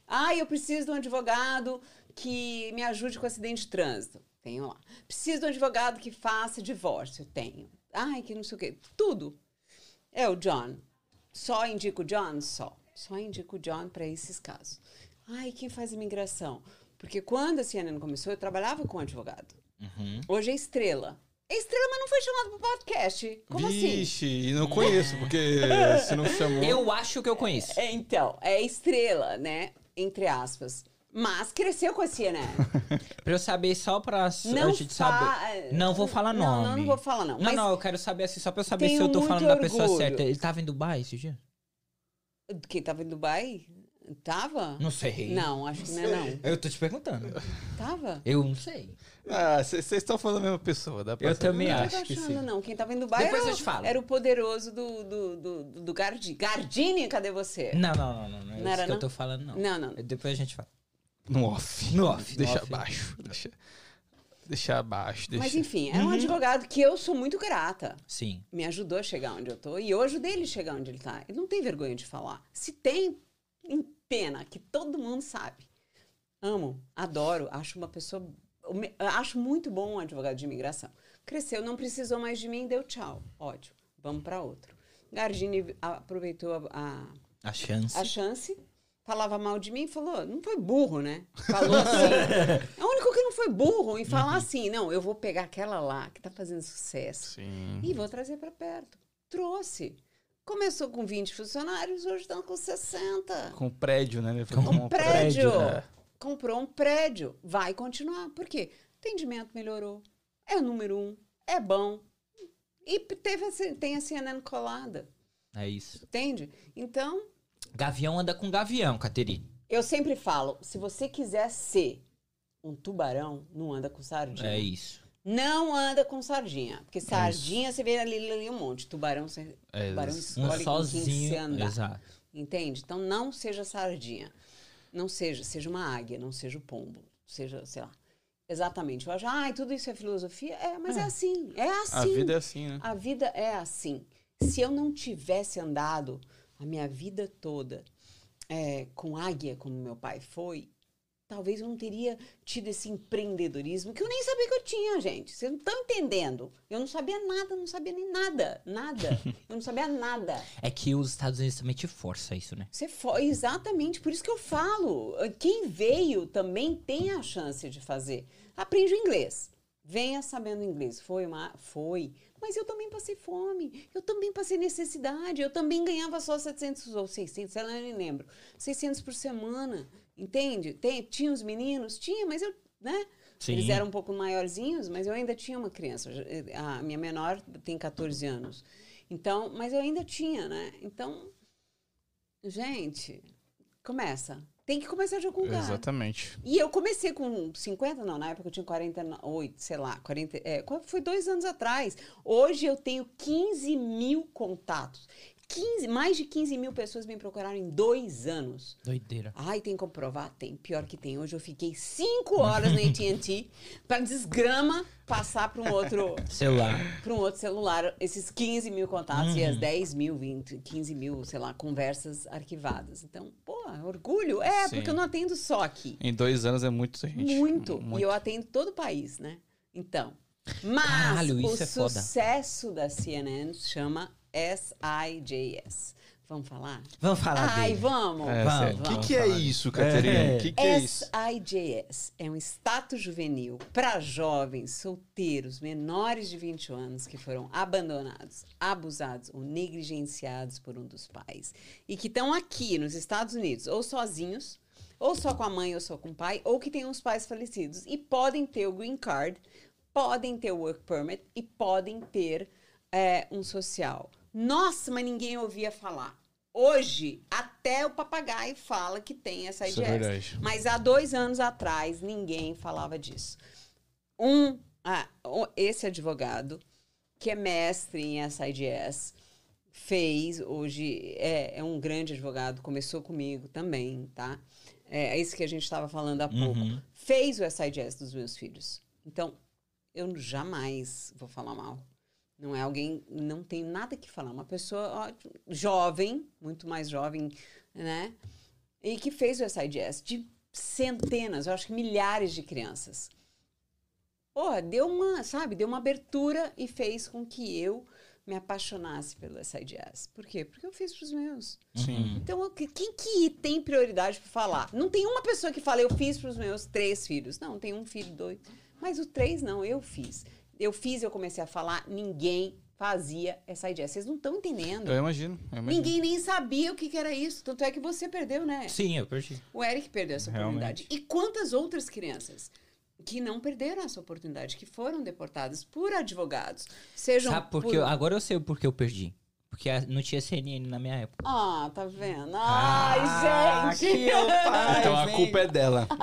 Ah, eu preciso de um advogado que me ajude com acidente de trânsito. Tenho lá. Preciso de um advogado que faça divórcio. Tenho. Ai, que não sei o quê. Tudo. É o John. Só indico o John? Só. Só indico o John para esses casos. Ai, quem faz imigração? Porque quando a CNN começou, eu trabalhava com um advogado. Uhum. Hoje é estrela. É estrela, mas não foi chamado para podcast. Como assim? Vixe, e não conheço, porque se não chamou... Eu acho que eu conheço. É, então, é estrela, né? Entre aspas. Mas cresceu com a CNN. Pra eu saber só pra Não a gente fa- saber. Não vou falar Não, nome. não, não vou falar não. Não, Mas não, eu quero saber assim, só pra eu saber se eu tô falando da pessoa orgulho. certa. Ele tava em Dubai esse dia? quem tava em Dubai? Tava? Não sei. Não, acho que não é não. Eu tô te perguntando. Tava? Eu não sei. Ah, vocês estão falando da mesma pessoa. Dá pra Eu saber. também Não acho tô que achando, sim. não. Quem tava em Dubai Depois era, eu te o- falo. era o poderoso do, do, do, do Gardini. Gardini, cadê você? Não, não, não, não. Não é Não isso era, que eu não? tô falando, não. Não, não. Depois a gente fala. No off. No off, no Deixa off. abaixo. Deixa, deixa abaixo. Deixa... Mas enfim, é um Uhum. advogado que eu sou muito grata. Sim. Me ajudou a chegar onde eu tô e eu ajudei ele a chegar onde ele tá. Ele não tem vergonha de falar. Se tem, em pena, que todo mundo sabe. Amo, adoro, acho uma pessoa. Acho muito bom um advogado de imigração. Cresceu, não precisou mais de mim, deu tchau. Ótimo, vamos para outro. Gardini aproveitou a- a, A chance. a chance, falava mal de mim e falou, não foi burro, né? Falou assim. é o único que não foi burro em falar assim, não, eu vou pegar aquela lá que tá fazendo sucesso Sim. e vou trazer para perto. Trouxe. Começou com 20 funcionários, hoje estão com 60. Com prédio, né? Com falou, Um prédio. é. Comprou um prédio. Vai continuar. Por quê? Atendimento melhorou. É o número um. É bom. E teve tem a CNN colada. É isso. Entende? Então, Gavião anda com gavião, Caterine. Eu sempre falo, se você quiser ser um tubarão, não anda com sardinha. É isso. Não anda com sardinha. Porque sardinha você vê ali, ali um monte. Tubarão, você, É, tubarão um Um escolhe com quem você sozinho. andar. Exato. Entende? Então não seja sardinha. Não seja, seja uma águia, não seja o pombo. Seja, sei lá. Exatamente. Eu acho, ai, tudo isso é filosofia. É, mas é, É. assim. É assim. A vida é assim, né? A vida é assim. Se eu não tivesse andado a minha vida toda é, com águia, como meu pai foi, talvez eu não teria tido esse empreendedorismo que eu nem sabia que eu tinha, gente. Vocês não estão entendendo. Eu não sabia nada, não sabia nem nada. Nada. Eu não sabia nada. É que os Estados Unidos também te força isso, né? Você foi exatamente por isso que eu falo. Quem veio também tem a chance de fazer. Aprende o inglês. Venha sabendo inglês. Foi uma foi, mas eu também passei fome. Eu também passei necessidade. Eu também ganhava só 700 ou 600, sei lá, eu nem lembro. 600 por semana. Entende? Tem, tinha os meninos, tinha, mas eu, né? Sim. Eles eram um pouco maiorzinhos, mas eu ainda tinha uma criança. A minha menor tem 14 anos. Então, mas eu ainda tinha, né? Então, gente, começa. Tem que começar algum lugar. Exatamente. E eu comecei com 50, não, na época eu tinha 48, sei lá, 40, é, foi dois anos atrás. Hoje eu tenho 15 mil contatos. 15, mais de 15 mil pessoas me procuraram em dois anos. Doideira. Ai, tem como provar? Tem. Pior que tem. Hoje eu fiquei cinco horas na AT&T para desgrama passar para um outro Celular. para um outro celular esses 15 mil contatos e Uhum. as 10 mil, 20, 15 mil, sei lá, conversas arquivadas. Então, pô, orgulho. É, Sim. porque eu não atendo só aqui. Em dois anos é muito, gente. Muito. E eu atendo todo o país, né? Então. Mas Caralho, o é foda. sucesso da CNN chama SIJS. Vamos falar? Vamos falar Ai, dele. vamos. É, Vamos. O vamos que, que é isso, Caterina? É. O que, que é isso? SIJS é um status juvenil para jovens solteiros menores de 20 anos que foram abandonados, abusados ou negligenciados por um dos pais e que estão aqui nos Estados Unidos ou sozinhos, ou só com a mãe ou só com o pai, ou que têm uns pais falecidos e podem ter o green card, podem ter o work permit e podem ter é, um social. Nossa, mas ninguém ouvia falar. Hoje, até o papagaio fala que tem essa é IGS. verdade. Mas há dois anos atrás, ninguém falava disso. Um, ah, esse advogado, que é mestre em SIDS, fez, hoje é, é um grande advogado, começou comigo também, tá? É, é isso que a gente estava falando há pouco. Uhum. Fez o SIDS dos meus filhos. Então, eu jamais vou falar mal. Não é alguém, não tenho nada que falar. Uma pessoa ó, jovem, muito mais jovem, né? E que fez o SIDS de centenas, eu acho que milhares de crianças. Porra, deu uma, sabe, deu uma abertura e fez com que eu me apaixonasse pelo SIDS. Por quê? Porque eu fiz pros meus. Sim. Então, eu- quem que tem prioridade para falar? Não tem uma pessoa que fala, eu fiz para os meus três filhos. Não, tem um filho, dois. Mas o três, não, eu fiz. Eu fiz, eu comecei a falar, ninguém fazia essa ideia. Vocês não estão entendendo. Eu imagino. Eu imagino. Ninguém nem sabia o que, que era isso. Tanto é que você perdeu, né? Sim, eu perdi. O Eric perdeu essa Realmente. oportunidade. E quantas outras crianças que não perderam essa oportunidade, que foram deportadas por advogados, sejam Sabe por por... que eu- Agora eu sei o porquê eu perdi. Porque a- não tinha CNN na minha época. Ah, tá vendo? Ah, Ai, gente! que eu pai, Então a vem. culpa é dela.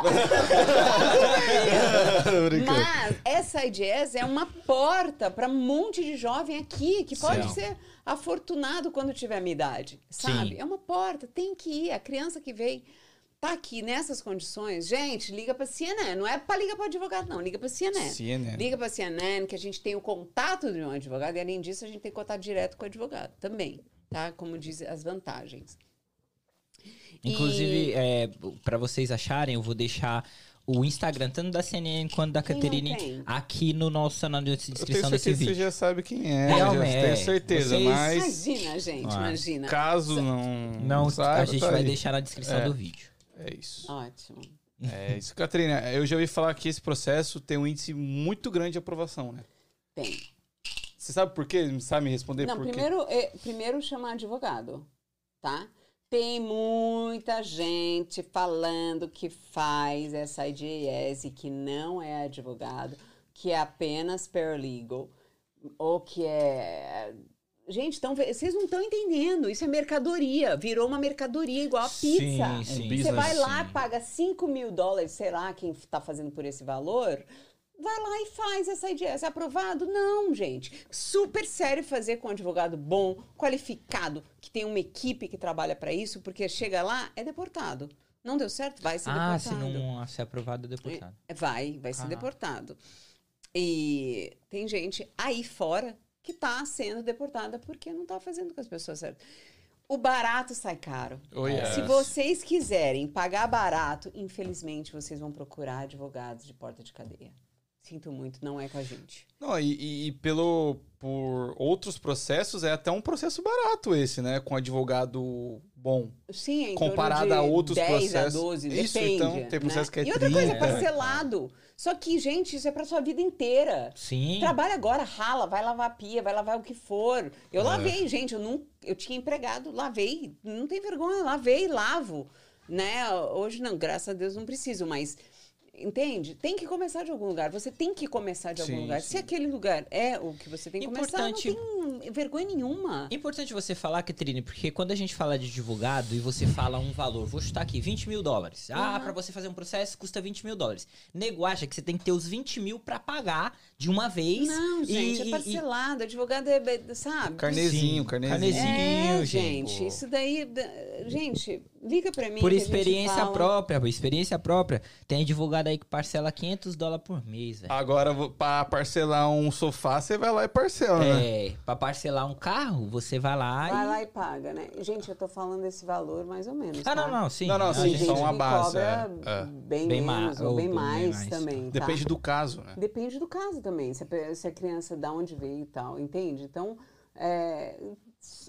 Mas essa IDS é uma porta para um monte de jovem aqui que pode Sim. ser afortunado quando tiver a minha idade, sabe? Sim. É uma porta, tem que ir. A criança que veio tá aqui nessas condições, gente, liga para CNN. Não é para ligar para advogado, não. Liga para CNN. CNN. Liga para CNN que a gente tem o contato de um advogado e além disso a gente tem contato direto com o advogado também, tá? Como diz as vantagens. Inclusive, é, para vocês acharem, eu vou deixar o Instagram, tanto da CNN quanto da não Caterine, aqui no nosso na Eu tenho descrição desse que você vídeo. já sabe quem é. Realmente, já tenho é. certeza, Vocês- mas Imagina, gente, Ah, imagina. caso não Não, saiba, a gente tá vai aí. deixar na descrição É. do vídeo. É isso. Ótimo. É isso. Catarina, eu já ouvi falar que esse processo tem um índice muito grande de aprovação, né? Tem. Você sabe por quê? Sabe me responder Não, por quê? primeiro, é, primeiro chamar advogado, tá? Tem muita gente falando que faz essa IDS e que não é advogado, que é apenas paralegal, ou que é. Gente, então, vocês não estão entendendo. Isso é mercadoria. Virou uma mercadoria igual a pizza. Sim, sim. Você business, vai lá, sim. paga 5 mil dólares, sei lá quem está fazendo por esse valor. Vai lá e faz essa IDS. É aprovado? Não, gente. Super sério fazer com um advogado bom, qualificado, que tem uma equipe que trabalha para isso, porque chega lá, é deportado. Não deu certo? Vai ser Ah, se deportado. não ser aprovado, é deportado. É, Vai, vai ser Ah. deportado. E tem gente aí fora que tá sendo deportada porque não tá fazendo com as pessoas certas. O barato sai caro. Oh, yes. Se vocês quiserem pagar barato, infelizmente vocês vão procurar advogados de porta de cadeia. Sinto muito, não é com a gente. Não, e, e- pelo por outros processos é até um processo barato esse, né? Com advogado bom. Sim, é em Comparado de a outros 10 processos. a 12, Isso, depende. então, tem né? processo que é E outra coisa, é 30, parcelado. Só que, gente, isso é pra sua vida inteira. Sim. Trabalha agora, rala, vai lavar a pia, vai lavar o que for. Eu É. lavei, gente, eu não, eu tinha empregado, lavei, não tem vergonha, lavei, lavo, né? Hoje não, graças a Deus não preciso, mas entende? Tem que começar de algum lugar. Você tem que começar de algum Sim, lugar. sim. Se aquele lugar é o que você tem que começar, não Importante- tem vergonha nenhuma. É importante você falar, Catrine, porque quando a gente fala de advogado e você fala um valor, vou chutar aqui, 20 mil dólares. Ah, Uhum. pra você fazer um processo custa 20 mil dólares. Nego acha que você tem que ter os 20 mil pra pagar de uma vez. Não, e- gente, e- é parcelado. Advogado é, é- sabe? Carnezinho, carnezinho. carnezinho. É, gente. gente, isso daí. da- Gente, liga pra mim. Por que a gente experiência fala. própria, por experiência própria. Tem advogado aí que parcela 500 dólares por mês, velho. Agora, pra parcelar um sofá, você vai lá e parcela, né? É, pra parcelar um carro, você vai lá Vai e... lá e paga, né? Gente, eu tô falando desse valor mais ou menos. Ah, tá? não, não, sim. Não, não, A sim, só uma que base, cobra é, é. bem, Bem menos ma- ou ou bem bem mais, mais. também. tá? Depende do caso, né? Depende do caso também, se a, pe- se a criança da onde veio e tal, entende? Então, é,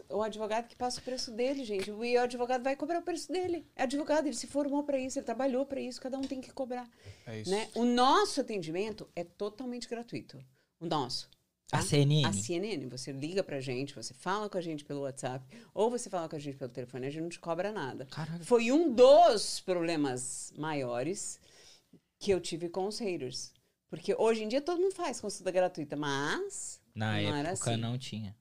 o advogado que passa o preço dele, gente, e o advogado vai cobrar o preço dele. É advogado, ele se formou para isso, ele trabalhou para isso, cada um tem que cobrar. É isso. Né? O nosso atendimento é totalmente gratuito. O nosso. A tá? CNN. A CNN, você liga pra gente, você fala com a gente pelo WhatsApp, ou você fala com a gente pelo telefone, a gente não te cobra nada. Caraca. Foi um dos problemas maiores que eu tive com os haters. Porque hoje em dia todo mundo faz consulta gratuita, mas Na época assim. não tinha.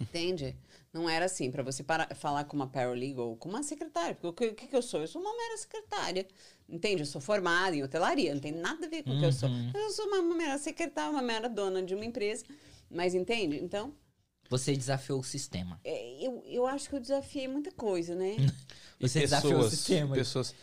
Entende? Não era assim. Para você para- falar com uma paralegal ou com uma secretária. Porque o que, que que eu sou? Eu sou uma mera secretária. Entende? Eu sou formada em hotelaria. Não tem nada a ver com o que eu sou. Uhum. Eu sou uma mera secretária, uma mera dona de uma empresa. Mas entende? Então, Você desafiou o sistema. é, eu, eu acho que eu desafiei muita coisa, né? E Você desafiou o sistema. pessoas.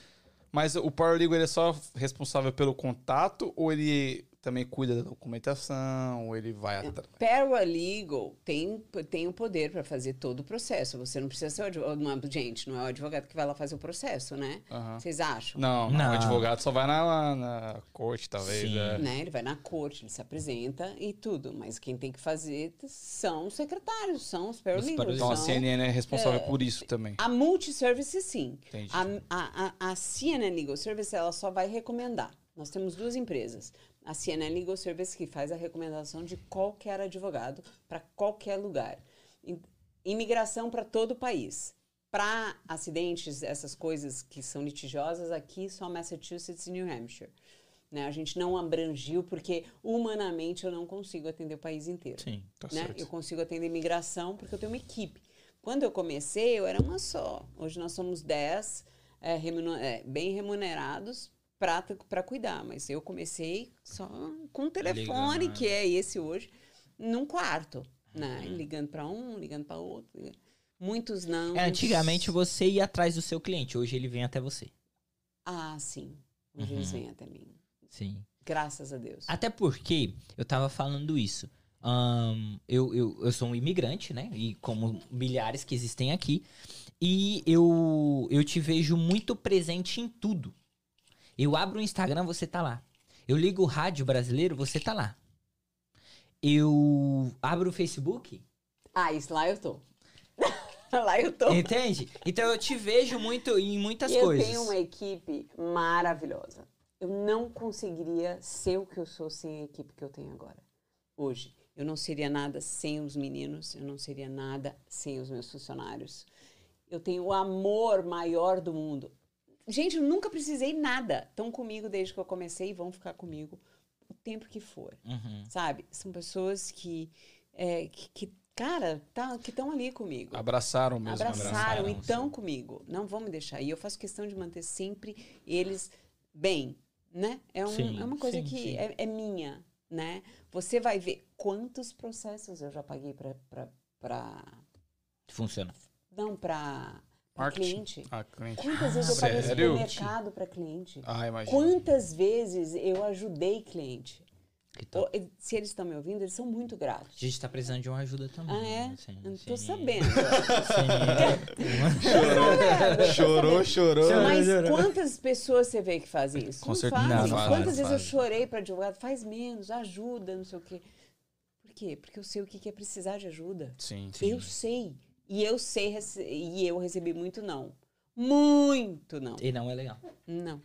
Mas o Paralegal ele é só responsável pelo contato ou ele também cuida da documentação, ele vai atrás? Paralegal tem, tem o poder para fazer todo o processo. Você não precisa ser o advogado. Não é, gente, não é o advogado que vai lá fazer o processo, né? Aham. Vocês acham? Não, não, Não. o advogado só vai na, na corte, talvez. Sim. é. Né? Ele vai na corte, ele se apresenta e tudo. Mas quem tem que fazer são os secretários, são os paralegals. Então a são- CNN é responsável por isso também. A multiservice, sim. Entendi. A, a, a, a CNN Legal Service, ela só vai recomendar. Nós temos duas empresas. A CNN Legal Service, que faz a recomendação de qualquer advogado para qualquer lugar. Im- Imigração para todo o país. Para acidentes, essas coisas que são litigiosas, aqui só Massachusetts e New Hampshire. Né? A gente não abrangiu porque humanamente eu não consigo atender o país inteiro Sim. Tá né? certo. Eu consigo atender imigração porque eu tenho uma equipe. Quando eu comecei, eu era uma só. Hoje nós somos 10 é, remunu- é, bem remunerados para cuidar. Mas eu comecei só com um telefone, Ligando. que é esse hoje, num quarto. Né? Ligando para um, ligando para outro. Muitos não. É, antigamente você ia atrás do seu cliente, hoje ele vem até você. Ah, sim. Hoje eles Uhum. vêm até mim. Sim. Graças a Deus. Até porque eu tava falando isso. Ahn, eu, eu, eu sou um imigrante, né? E como milhares que existem aqui. E eu, eu te vejo muito presente em tudo. Eu abro o Instagram, você tá lá. Eu ligo o rádio brasileiro, você tá lá. Eu abro o Facebook, Ah, isso lá eu tô. lá eu tô. entende? Então eu te vejo muito em muitas eu coisas. tenho uma equipe maravilhosa. Eu não conseguiria ser o que eu sou sem a equipe que eu tenho agora. Hoje. Eu não seria nada sem os meninos, eu não seria nada sem os meus funcionários. Eu tenho o amor maior do mundo. Gente, eu nunca precisei nada. Estão comigo desde que eu comecei e vão ficar comigo o tempo que for. Uhum. Sabe? São pessoas que, é, que, que, cara, tá, que estão ali comigo Abraçaram mesmo. abraçaram, abraçaram, e estão comigo. Não vão me deixar. E eu faço questão de manter sempre eles bem, né? É, um- Sim, é uma coisa sim, que é, é minha, né? Você vai ver quantos processos eu já paguei para Funciona. não para Marketing. cliente. Ah, cliente. Quantas vezes eu paguei supermercado para cliente? Ah, imagina. Quantas vezes eu ajudei cliente? Se eles estão me ouvindo, eles são muito A gratos. gente tá precisando de uma ajuda também. Ah, é? Sim, Eu não tô sim. sabendo. Sim. Chorou, chorou. Chorou. Mas quantas pessoas você vê que fazem isso? Com não certeza. fazem. Não, não Quantas vezes eu chorei para advogado? Faz menos, ajuda, não sei o quê. Por quê? Porque eu sei o que que é precisar de ajuda. Sim. Eu sei. E eu sei, rece- e eu recebi muito não. Muito não. E não é legal. Não.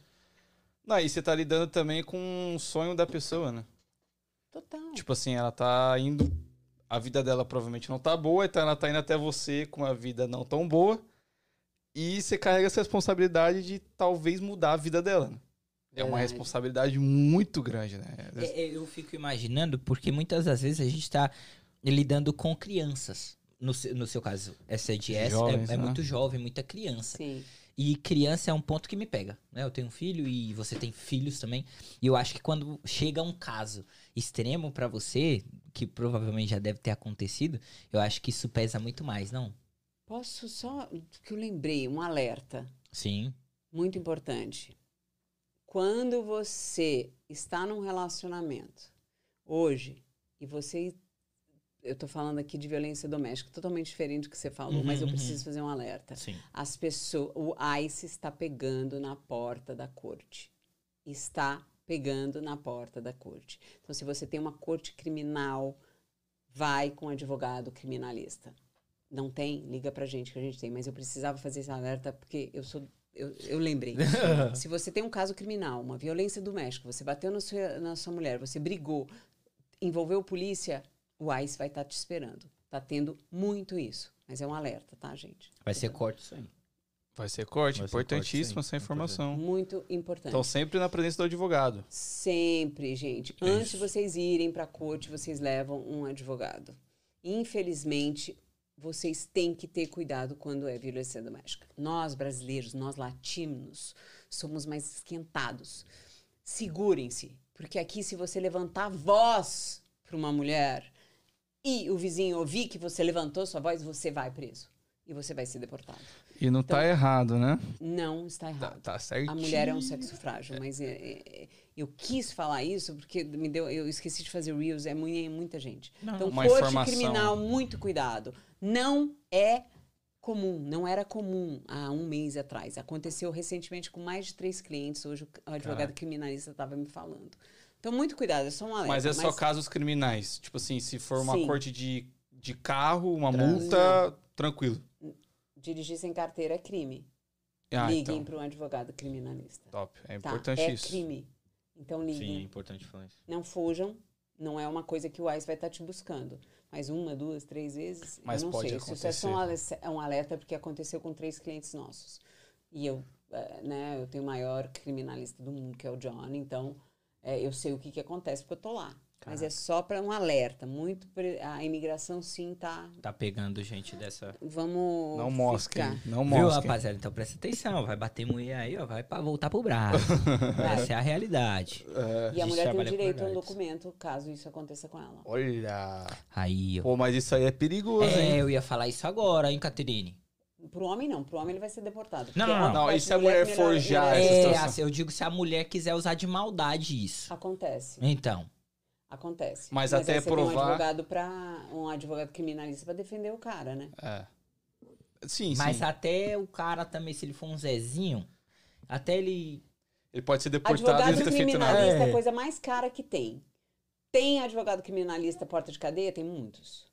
Não, e você tá lidando também com um sonho da pessoa, né? Total. Tipo assim, ela tá indo. A vida dela provavelmente não tá boa, então ela tá indo até você com a vida não tão boa. E você carrega essa responsabilidade de talvez mudar a vida dela. né? É uma responsabilidade muito grande, né? É, é, eu fico imaginando, porque muitas das vezes a gente tá lidando com crianças. No, seu- no seu caso, SDS Jovens, é, é né? muito jovem, muita criança. Sim. E criança é um ponto que me pega, né? Eu tenho um filho e você tem filhos também. E eu acho que quando chega um caso extremo pra você, que provavelmente já deve ter acontecido, eu acho que isso pesa muito mais, não? Posso só. que eu lembrei, um alerta Sim. muito importante. Quando você está num relacionamento hoje e você. Eu tô falando aqui de violência doméstica, totalmente diferente do que você falou, Uhum, mas eu uhum. preciso fazer um alerta. Sim. As pessoas, o ICE está pegando na porta da corte. Está pegando na porta da corte. Então, se você tem uma corte criminal, vai com um advogado criminalista. Não tem? Liga pra gente que a gente tem. Mas eu precisava fazer esse alerta porque eu sou. Eu, eu lembrei. se você tem um caso criminal, uma violência doméstica, você bateu na sua, na sua mulher, você brigou, envolveu polícia, o ICE vai estar te esperando. Tá tendo muito isso. Mas é um alerta, tá, gente? Vai ser corte isso aí. Vai ser corte, Vai ser importantíssima corte, sim. essa informação. Muito importante. Então sempre na presença do advogado. Sempre, gente. É Antes de isso. vocês irem para a corte, vocês levam um advogado. Infelizmente, vocês têm que ter cuidado quando é violência doméstica. Nós, brasileiros, nós latinos, somos mais esquentados. Segurem-se, porque aqui, se você levantar a voz para uma mulher e o vizinho ouvir que você levantou sua voz, você vai preso. E você vai ser deportado. E não tá errado, né? Não está Tá, errado. tá certinho. A mulher é um sexo frágil, mas é, é, é, eu quis falar isso porque me deu, eu esqueci de fazer reels, é muita, muita gente. Não, então, uma corte informação. criminal, muito cuidado. Não é comum, não era comum há um mês atrás. Aconteceu recentemente com mais de três clientes, hoje o advogado Caraca. criminalista estava me falando. Então, muito cuidado, é só um alerta. Mas é só casos criminais. Tipo assim, se for uma Sim. corte de, de carro, uma Trânsito. multa, tranquilo. Dirigir sem carteira é crime. Ah, liguem então. para um advogado criminalista. Top. É Tá? importante é isso. crime. Então, liguem. importante falar isso. Não fujam. Não é uma coisa que o ICE vai estar te buscando. Mas uma, duas, três vezes, Mas eu não pode sei. Se isso é só um alerta, é um alerta porque aconteceu com três clientes nossos. E eu, eh, né, eu tenho o maior criminalista do mundo, que é o John. Então, eh, eu sei o que, que acontece porque eu tô lá. Mas é só para um alerta. Muito pre- a imigração sim tá. Tá pegando gente dessa. Vamos. Não ficar. Não Viu, mosquem. rapaziada? Então presta atenção. Vai bater mulher aí, ó. Vai pra voltar pro Brasil. Essa é a realidade. É. E a gente mulher tem com direito a um documento caso isso aconteça com ela. Olha. Aí, ó. Pô, mas isso aí é perigoso, É, hein? eu ia falar isso agora, hein, Caterine? Pro homem não, pro homem ele vai ser deportado. Não, não, não. homem Não, pode e se a mulher forjar essa É, situação. assim, eu digo se a mulher quiser usar de maldade isso. Acontece. Então. Acontece. Mas até aí você tem um provar- advogado para um advogado criminalista para defender o cara, né? É. Sim, Mas sim. até o cara também, se ele for um Zezinho, até ele. Ele pode ser deportado e Advogado não ter feito nada. criminalista é É. a coisa mais cara que tem. Tem advogado criminalista porta de cadeia? Tem muitos.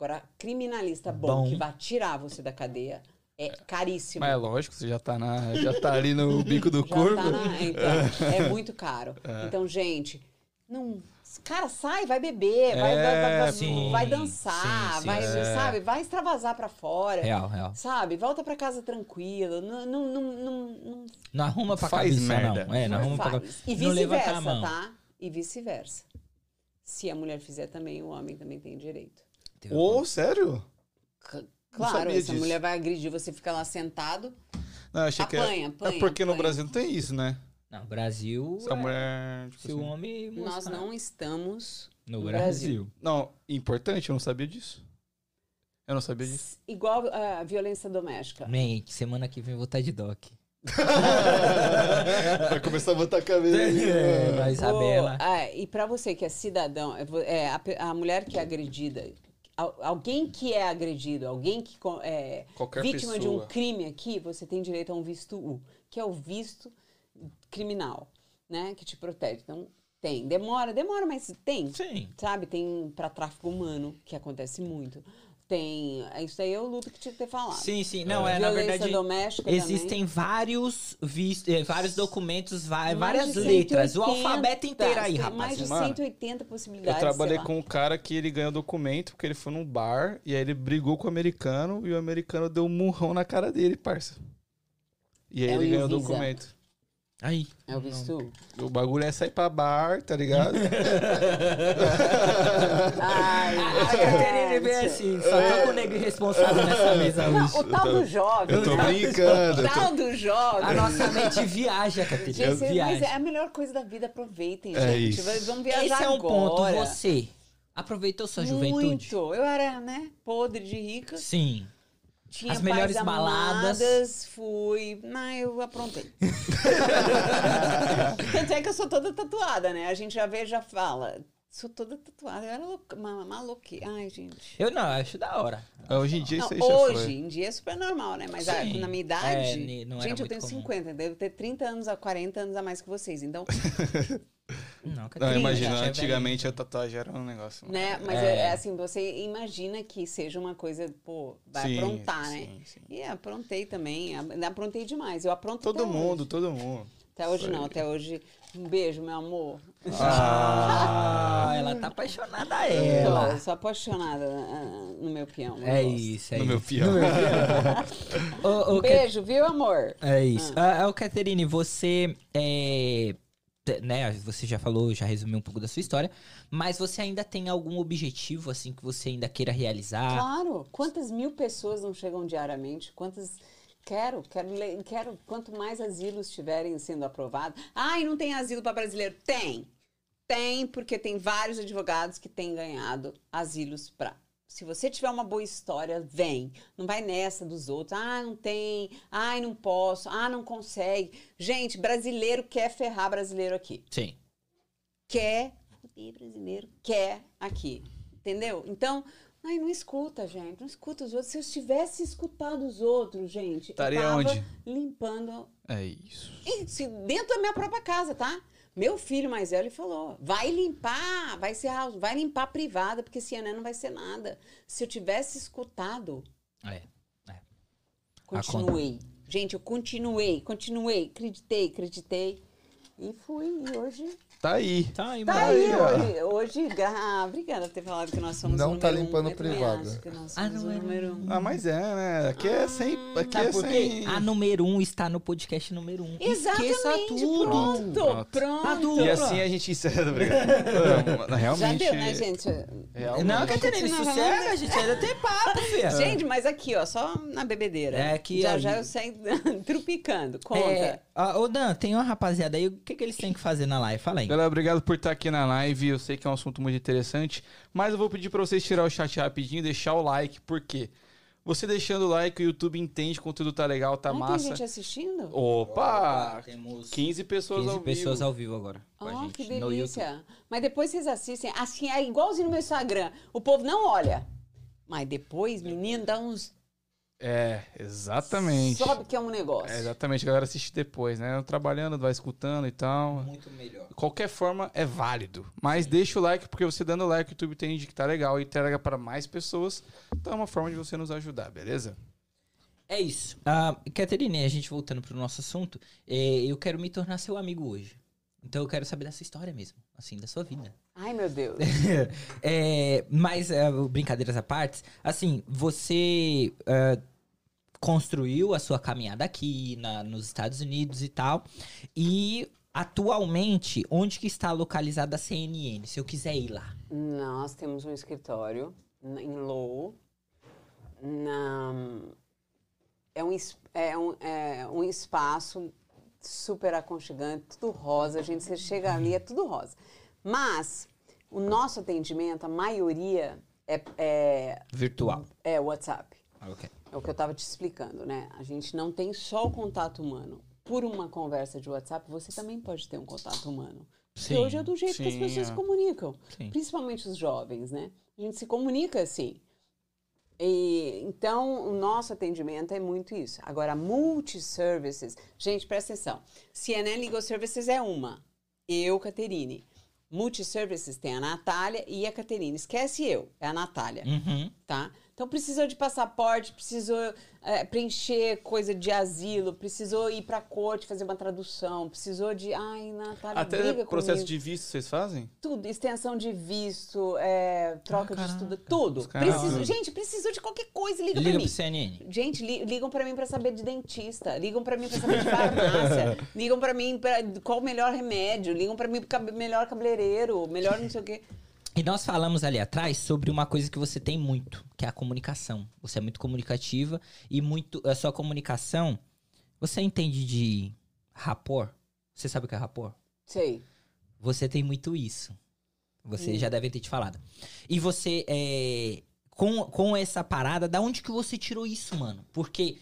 Agora, criminalista bom, Bom. que vai tirar você da cadeia é caríssimo. Mas é lógico, você já tá, na, já tá ali no bico do Já corpo. tá na- então, é muito caro. Então, gente, não. Cara, sai, vai beber, vai, É, vai, vai- sim, vai dançar, sim, sim. vai, É. sabe, vai extravasar pra fora. Real, real. Sabe? Volta pra casa tranquilo. Não, não, não, não, não Não arruma pra Faz cabeça, merda. não. É, não arruma pra faz. cabeça. E vice-versa, tá? E vice-versa. Se a mulher fizer também, o homem também tem direito. Ô, sério? C- Claro, essa disso. mulher vai agredir, você fica lá sentado. Não, achei que Apanha, é, apanha, é porque no apanha. Brasil não tem isso, né? Não, Brasil. Se a é- mulher. tipo Se o assim- homem. Nós mostrar- não estamos No no Brasil. Não, importante, eu não sabia disso. Eu não sabia disso. s- igual a violência doméstica. Man, semana que vem eu vou estar de doc. Vai começar a botar a cabeça. É, Isabela. ah, e pra você que é cidadão, é é, a, a mulher que é agredida, alguém que é agredido, alguém que é Qualquer vítima de um pessoa. crime aqui, você tem direito a um visto U, que é o visto criminal, né? Que te protege. Então, tem. Demora, demora, mas tem. Sim. Sabe? Tem pra tráfico humano, que acontece muito. Tem. Isso aí é o luto que tinha que ter falado. Sim, sim. Não, é, na Violência verdade. doméstica Existem vários vis- eh, vários documentos, va- também. várias letras. O 180, alfabeto inteiro aí, tem rapaz. Mais de Mano, 180 Eu possibilidades. trabalhei sei lá. com um cara que ele ganhou documento porque ele foi num bar e aí ele brigou com o americano e o americano deu um murrão na cara dele, parça. E aí É ele ganhou o documento. Aí. Elvis Tu. O bagulho é sair pra bar, tá ligado? Ai, A Caterine vem assim, só tô com o negro responsável nessa mesa Não, hoje. o tal do jovem. Eu tô o tal- brincando. O tal do jovem. A nossa mente viaja, Caterine. Gente, mas viaja. é a melhor coisa da vida, aproveitem, É gente. isso. Vamos viajar Esse é um ponto. agora. Você aproveitou sua juventude? Muito. Eu era, né, podre de rica. Sim. Tinha As melhores pais baladas. amadas, Fui. Não, eu aprontei. Tanto é que eu sou toda tatuada, né? A gente já vê, já fala. Sou toda tatuada. Eu era louca, ma- maluque. Ai, gente. Eu não, acho da hora. Hoje em dia Não, isso aí já hoje foi. em dia é super normal, né? Mas ah, Sim. na minha É, idade. era gente, eu tenho comum. 50, devo ter 30 anos a 40 anos a mais que vocês. Então, Não, Não, Caterine, imagina, é antigamente a tatuagem era um negócio. né? Mas É. é. é assim, você imagina que seja uma coisa, pô, vai Sim, aprontar, né? sim, sim. E aprontei também. Aprontei demais. Eu apronto Todo até mundo, Hoje. todo mundo. Até hoje não, até hoje. Um beijo, meu amor. Ah, ela tá apaixonada Tô, ela. eu sou apaixonada ah, no meu peão. É gosto. isso, é no isso. meu peão. Ô, ô, Um beijo, viu, amor? É isso. Ah, ô, Caterine, você é. Né, você já falou, já resumiu um pouco da sua história, mas você ainda tem algum objetivo, assim, que você ainda queira realizar? Claro. Quantas mil pessoas não chegam diariamente? Quantas. Quero, quero, quero. Quanto mais asilos estiverem sendo aprovados. Ai, não tem asilo para brasileiro? Tem. Tem, porque tem vários advogados que têm ganhado asilos para. Se você tiver uma boa história, vem. Não vai nessa dos outros. Ah, não tem. Ai, não posso. Ah, não consegue. Gente, brasileiro quer ferrar brasileiro aqui Sim. quer brasileiro, quer aqui. Entendeu? Então, ai, não escuta, gente. Não escuta os outros. Se eu tivesse escutado os outros, gente, Estaria eu tava onde? limpando. É isso. E dentro da minha própria casa, tá? Meu filho mais velho ele falou: vai limpar, vai ser vai limpar a privada, porque CNN não vai ser nada. Se eu tivesse escutado, É. continuei. Gente, eu continuei, continuei, acreditei, acreditei. E fui, e hoje Tá aí. Tá aí, Tá mano. aí, hoje, hoje gra- ah, obrigada por ter falado que nós somos Não o tá limpando um. Nós Ah, não é número um. Ah, mas é, né? Aqui é sem. Aqui é sem. A número um está no podcast número um. Exatamente, Esqueça tudo. pronto, Pronto. pronto. Tá. E assim a gente encerra. Obrigado. Realmente. Já deu, né, gente? Realmente. Não, Caterine, Não, sossega, a gente ainda tem papo, filha. Gente, mas aqui, ó, só na bebedeira. É que já a- já eu saí trupicando. Conta. É, ó, ô Dan, tem uma rapaziada aí, o que, que eles têm que fazer na live? Fala aí. Galera, obrigado por estar aqui na live. Eu sei que é um assunto muito interessante, mas eu vou pedir pra vocês tirar o chat rapidinho e deixar o like, porque você deixando o like, o YouTube entende que o conteúdo tá legal, tá Ah, tem massa. gente assistindo? Opa! temos 15 pessoas 15 ao pessoas vivo. ao vivo agora. Ah, gente que delícia. Mas depois vocês assistem. Assim, é igualzinho no meu Instagram. O povo não olha. Mas depois, menino, dá uns. É, exatamente. Sobe que é um negócio. É, exatamente, a galera assiste depois, né? Trabalhando, vai escutando e tal. Muito melhor. Qualquer forma é válido. Mas deixa o like, porque você dando like, o YouTube entende que tá legal e entrega para mais pessoas. Então é uma forma de você nos ajudar, beleza? É isso. Ah, Caterine, a gente voltando pro nosso assunto, é, eu quero me tornar seu amigo hoje. Então eu quero saber dessa história mesmo, assim, da sua vida. Ai, meu Deus. É, mas, é, brincadeiras à parte, assim, você é, construiu a sua caminhada aqui na- nos Estados Unidos e tal, e atualmente, onde que está localizada a CNN, se eu quiser ir lá? Nós temos um escritório em Lowell. Na, é, um, é, um, é um espaço super aconchegante, tudo rosa. Gente, você chega ali, é tudo rosa. Mas o nosso atendimento, a maioria é, é, Virtual. é WhatsApp. Ok. É o que eu estava te explicando, né? A gente não tem só o contato humano. Por uma conversa de WhatsApp, você também pode ter um contato humano. Sim, hoje é do jeito que as sim, pessoas é. se comunicam. Sim. Principalmente os jovens, né? A gente se comunica assim. E, então, o nosso atendimento é muito isso. Agora, multi-services. Gente, presta atenção. CNN Legal Services é uma. Eu, Caterine. Multi-services tem a Natália e a Caterine. Esquece eu, é a Natália Uhum. tá? Então precisou de passaporte, precisou é, preencher coisa de asilo, precisou ir pra corte fazer uma tradução, precisou de. Ai, Natália, Até briga processo comigo. de visto vocês fazem? Tudo, extensão de visto, é, troca de caraca. estudo, tudo. Precisou- gente, precisou de qualquer coisa, liga, Liga pra pro mim. CNN. Gente, li- ligam pra mim pra saber de dentista, ligam pra mim pra saber de farmácia, ligam pra mim pra qual o melhor remédio, ligam pra mim pro cabe- melhor cabeleireiro, melhor não sei o quê. E nós falamos ali atrás sobre uma coisa que você tem muito, que é a comunicação. Você é muito comunicativa e muito. A sua comunicação. Você entende de rapport? Você sabe o que é rapport? Sei. Você tem muito isso. Você Hum. já deve ter te falado. E você, é, com, com essa parada, da onde que você tirou isso, mano? Porque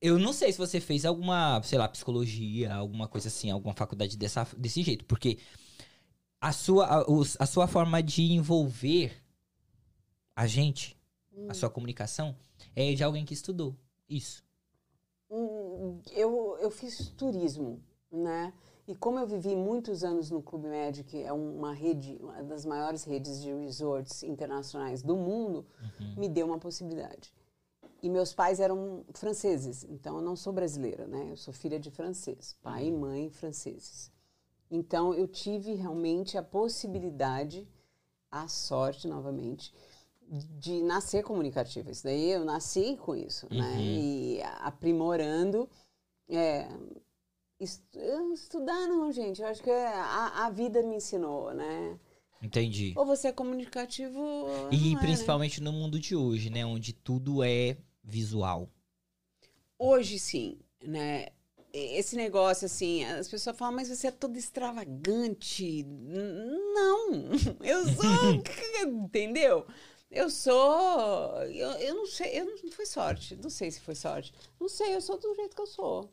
eu não sei se você fez alguma, sei lá, psicologia, alguma coisa assim, alguma faculdade dessa, desse jeito. Porque a sua, a, a sua forma de envolver a gente, a sua comunicação, é de alguém que estudou isso. Hum, Eu, eu fiz turismo, né? E como eu vivi muitos anos no Clube Med, que é uma rede, uma das maiores redes de resorts internacionais do mundo, me deu uma possibilidade. E meus pais eram franceses, então eu não sou brasileira, né? Eu sou filha de francês, pai e mãe franceses. Então eu tive realmente a possibilidade, a sorte novamente, de nascer comunicativa. Isso daí eu nasci com isso, né? Uhum. E aprimorando. É, est- estudar não, gente. Eu acho que é- a, a vida me ensinou, né? Entendi. Ou você é comunicativo. E não é, né? principalmente no mundo de hoje, né? Onde tudo é visual. Hoje sim, né? Esse negócio assim, as pessoas falam, mas você é todo extravagante. Não, eu sou. entendeu? Eu sou. Eu, eu não sei, eu não foi sorte. Não sei se foi sorte. Não sei, eu sou do jeito que eu sou.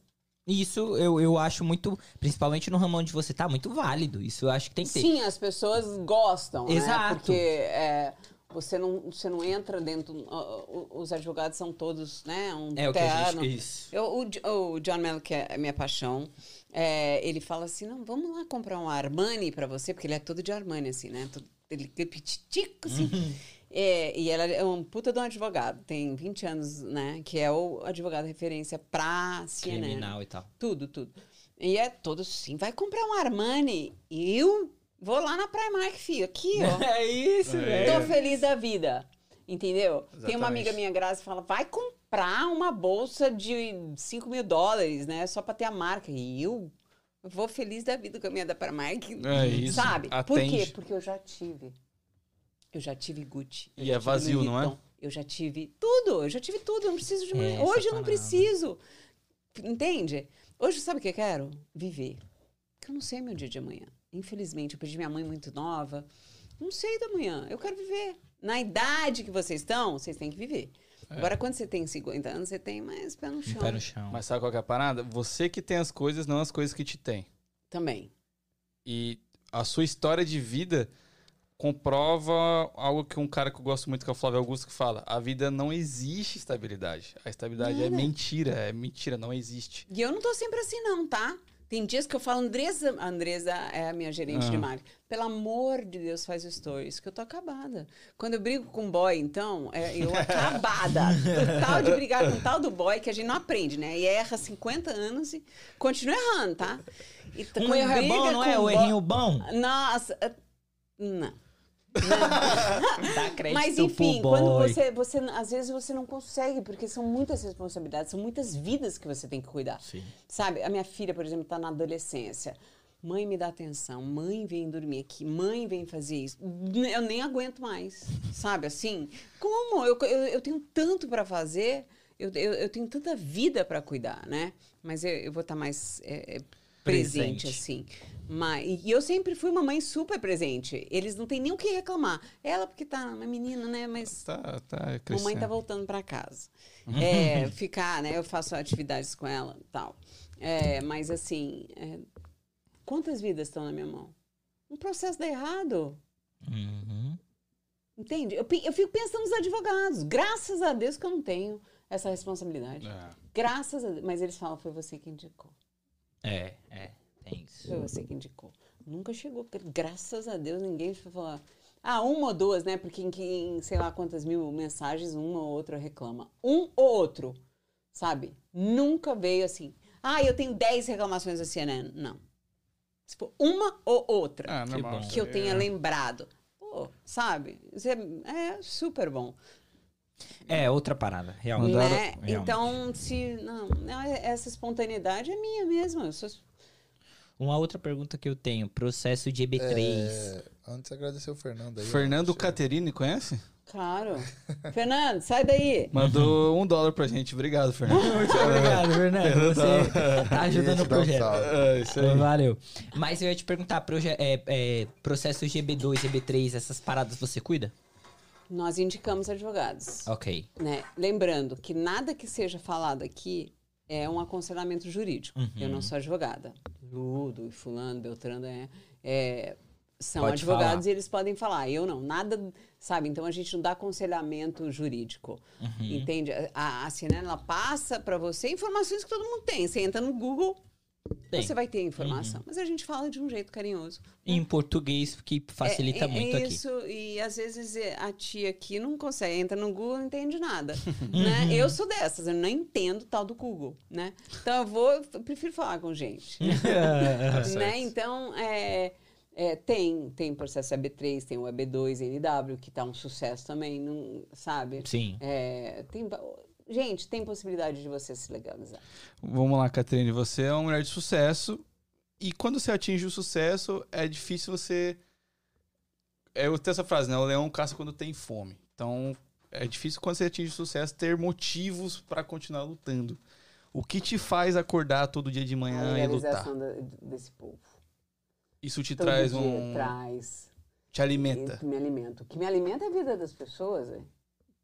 Isso eu, eu acho muito, principalmente no ramo onde você tá, muito válido. Isso eu acho que tem que ter. Sim, as pessoas gostam, Exato. né? Porque é, você, não, você não entra dentro. ó, Os advogados são todos, né? Um É o que a gente. Isso. Eu, o, o John Mello, que é a minha paixão, é, ele fala assim: não, vamos lá comprar um Armani pra você, porque ele é todo de Armani, assim, né? Todo, ele é petitico, assim. Uhum. É, e ela é um puta de um advogado, tem 20 anos, né? Que é o advogado referência pra CNN. Criminal e tal. Tudo, tudo. E é todo assim: vai comprar um Armani? Eu vou lá na Primark, filho, aqui, ó. É isso, É. Tô feliz da vida. Entendeu? Tem Exatamente. uma amiga minha, Graça, que fala: vai comprar uma bolsa de 5 mil dólares, né? Só pra ter a marca. E eu vou feliz da vida com a minha da Primark. É isso. Sabe? Por Atende. quê? Porque eu já tive. Eu já tive Gucci. eu E já é tive vazio, não é? Eu já tive tudo. Eu já tive tudo. Eu não preciso de mais. É, Hoje essa eu não parada. preciso. Entende? Hoje, sabe o que eu quero? Viver. Porque eu não sei meu dia de amanhã. Infelizmente, eu perdi minha mãe muito nova. Não sei da manhã. Eu quero viver. Na idade que vocês estão, vocês têm que viver. Agora, quando você tem 50 anos, você tem mais pé no chão. Pé no chão. Mas sabe qual que é a parada? Você que tem as coisas, não as coisas que te tem. Também. E a sua história de vida comprova algo que um cara que eu gosto muito, que é o Flávio Augusto, que fala: a vida não existe estabilidade. A estabilidade é Nada. mentira, é mentira, não existe. E eu não tô sempre assim, não, tá? Tem dias que eu falo, Andresa, a Andresa é a minha gerente Ah. de marketing. Pelo amor de Deus, faz stories, que eu tô acabada. Quando eu brigo com boy, então, é, eu acabada. O tal de brigar com o tal do boy, que a gente não aprende, né? E erra 50 anos e continua errando, tá? E Um erro é bom, não é? O errinho bom? Nossa, é- não. Dá crédito Mas enfim, pro quando você, você. Às vezes você não consegue, porque são muitas responsabilidades, são muitas vidas que você tem que cuidar. Sim. Sabe, a minha filha, por exemplo, está na adolescência. Mãe me dá atenção, mãe vem dormir aqui, mãe vem fazer isso. Eu nem aguento mais, sabe? Assim, como? Eu, eu, eu tenho tanto para fazer, eu, eu, eu tenho tanta vida para cuidar, né? Mas eu, eu vou estar mais é, é, presente, Presente. assim. Mas, e eu sempre fui uma mãe super presente. Eles não têm nem o que reclamar. Ela, porque tá uma menina, né? Mas Tá, tá Mamãe crescendo. tá voltando para casa. É, ficar, né? Eu faço atividades com ela e tal. É, mas assim, é, quantas vidas estão na minha mão? Um processo dá errado. Uhum. Entende? Eu, eu fico pensando nos advogados. Graças a Deus que eu não tenho essa responsabilidade. É. Graças a Deus. Mas eles falam, foi você que indicou. É, é. Tem isso. Foi você que indicou. Nunca chegou. porque Graças a Deus ninguém foi falar. Ah, uma ou duas, né? Porque em, que- em sei lá quantas mil mensagens, uma ou outra reclama. Um ou outro, sabe? Nunca veio assim. Ah, eu tenho 10 reclamações da CNN. Não. Se for uma ou outra Ah, bom. que eu É. tenha lembrado. Pô, sabe? Isso é, é super bom. É, outra parada, real. Mandaram- Né? Então, se. Não, não, essa espontaneidade é minha mesmo. Eu sou, Uma outra pergunta que eu tenho, processo de EB3. É, antes agradecer o Fernando aí. Fernando. Caterini, conhece? claro. Fernando, sai daí. Mandou um dólar pra gente. Obrigado, Fernando. Muito obrigado, Fernando. Você tá ajudando o um projeto. É, isso aí. Valeu. Mas eu ia te perguntar, proje é, é, processo GB2, GB3, essas paradas você cuida? Nós indicamos advogados. Ok. né? Lembrando que nada que seja falado aqui é um aconselhamento jurídico. Uhum. Eu não sou advogada. Ludo e fulano, Beltrano é, é- são Pode advogados falar. e eles podem falar. Eu não, nada, sabe? Então a gente não dá aconselhamento jurídico. Uhum. Entende? A, a CNN ela passa para você informações que todo mundo tem. Você entra no Google, Tem. você vai ter informação. Mas a gente fala de um jeito carinhoso. Em português, que facilita É- é, muito é aqui. isso, e às vezes é, a tia aqui não consegue, entra no Google e não entende nada. Uhum. né? Eu sou dessas, eu não entendo tal do Google, né? Então eu vou, eu prefiro falar com gente. né? Então, é, é, tem, tem processo EB3, tem o EB2, NW, que tá um sucesso também, não, sabe? Sim. É, tem, gente, tem possibilidade de você se legalizar. Vamos lá, Catrine. Você é uma mulher de sucesso. E quando você atinge o sucesso, é difícil você. É, eu tenho essa frase, né? O leão caça quando tem fome. Então, é difícil quando você atinge o sucesso ter motivos pra continuar lutando. O que te faz acordar todo dia de a manhã e lutar? da- desse povo. Isso te Todo traz um. traz. Te alimenta. Me alimenta. O que me alimenta é a vida das pessoas. é.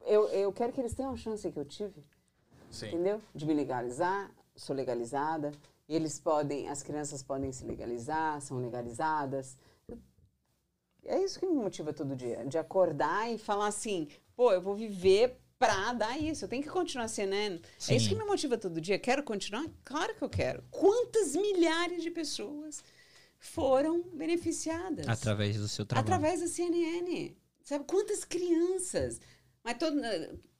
Eu, eu quero que eles tenham a chance que eu tive, Sim. entendeu? De me legalizar, sou legalizada. Eles podem, as crianças podem se legalizar, são legalizadas. É isso que me motiva todo dia, de acordar e falar assim, pô, eu vou viver pra dar isso, eu tenho que continuar sendo. É Sim. isso que me motiva todo dia. Quero continuar? Claro que eu quero. Quantas milhares de pessoas foram beneficiadas? Através do seu trabalho. Através da CNN. Sabe quantas crianças? Mas todo.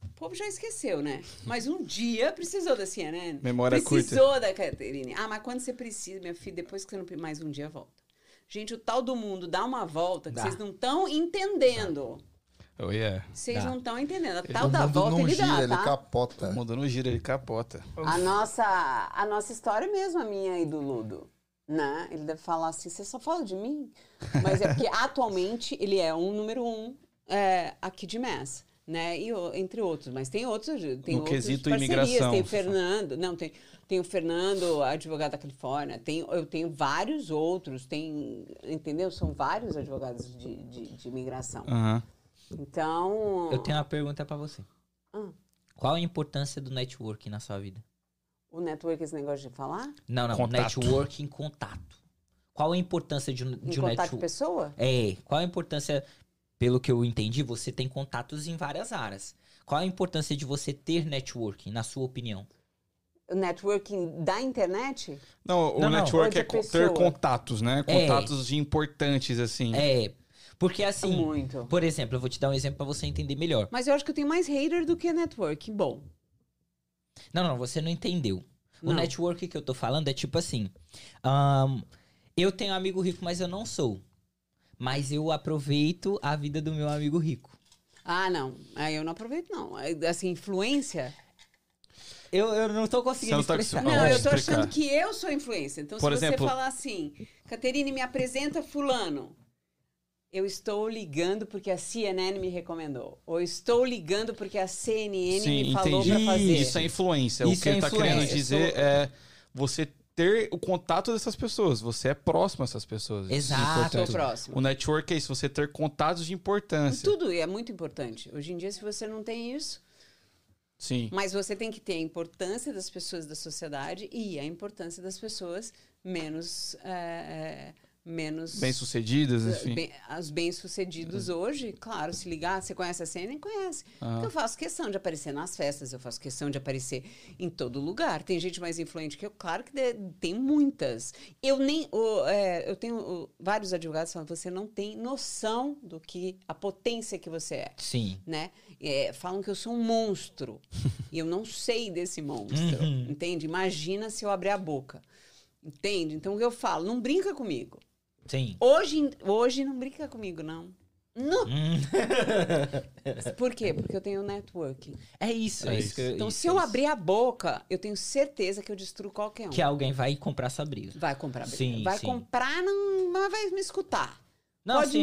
O povo já esqueceu, né? Mas um dia precisou da CNN. Memória precisou da Caterine. Ah, mas quando você precisa, minha filha, depois que você não. Mais um dia volta. Gente, o tal do mundo dá uma volta que Dá. vocês não estão entendendo. Oh, yeah. Vocês Dá. não estão entendendo. A O tal da volta ele gira, dá, ele tá? capota. O mundo não gira, ele capota. A nossa, a nossa história mesmo, a minha e do Ludo. Né? Ele deve falar assim, você só fala de mim? Mas é porque atualmente ele é um número um é, aqui de Mass. Né? E, entre outros, mas tem outros, tem No outros quesito parcerias, imigração. tem o Fernando, não, tem, tem o Fernando, advogado da Califórnia, tem, eu tenho vários outros, tem, entendeu? São vários advogados de, de, de imigração. Aham. Então, Eu tenho uma pergunta pra você. Ah. Qual a importância do networking na sua vida? o network, esse negócio de falar, Não, não. Contato. Networking contato. Qual a importância de, um- de um contato network? com pessoa, É, qual a importância, pelo que eu entendi, você tem contatos em várias áreas. Qual a importância de você ter networking, na sua opinião? o networking da internet, Não, o Não, não. network Ou é co- ter pessoa. contatos, né? É. Contatos de importantes, assim. É, porque assim, muito. por exemplo, eu vou te dar um exemplo pra você entender melhor. Mas eu acho que eu tenho mais hater do que network. Bom. Não, não, você não entendeu. O Não. network que eu tô falando é tipo assim, ahn, eu tenho amigo rico, mas eu não sou. Mas eu aproveito a vida do meu amigo rico. Ah, não. Aí eu não aproveito, não. Aí, Assim, influência. Eu, eu não tô conseguindo Você não tá expressar. Não, eu tô achando que eu sou influência. Então, Por se você exemplo- falar assim, Caterine, me apresenta fulano. Eu estou ligando porque a CNN me recomendou. Ou estou ligando porque a CNN me falou pra fazer. Isso é influência. o Isso que é ele tá querendo dizer sou- é você ter o contato dessas pessoas. Você é próximo a essas pessoas. É Exato. Importante. próximo. O network é isso, você ter contatos de importância. Tudo é muito importante. Hoje em dia, se você não tem isso, Sim. Mas você tem que ter a importância das pessoas da sociedade e a importância das pessoas menos é, é, menos Bem-sucedidas, enfim. Bem- os bem-sucedidos hoje, claro, se ligar, você conhece a cena? Nem conhece. Ah. Eu faço questão de aparecer nas festas, eu faço questão de aparecer em todo lugar. Tem gente mais influente que eu, claro que de- tem muitas. Eu nem. o, é, eu tenho o, vários advogados falando, você não tem noção do que a potência que você é. Sim. Né? É, falam que eu sou um monstro. e eu não sei desse monstro. Uhum. Entende? Imagina se eu abrir a boca. Entende? Então o que eu falo? Não brinca comigo. Sim. Hoje, hoje não brinca comigo, não. Não. Hum. Por quê? Porque eu tenho networking. É isso, é É isso. isso. que eu- Então, isso, se eu é isso. abrir a boca, eu tenho certeza que eu destruo qualquer um. Que alguém vai comprar essa briga. Vai comprar briga. Sim, vai sim. comprar, não, mas vai me escutar. Não, Pode sim,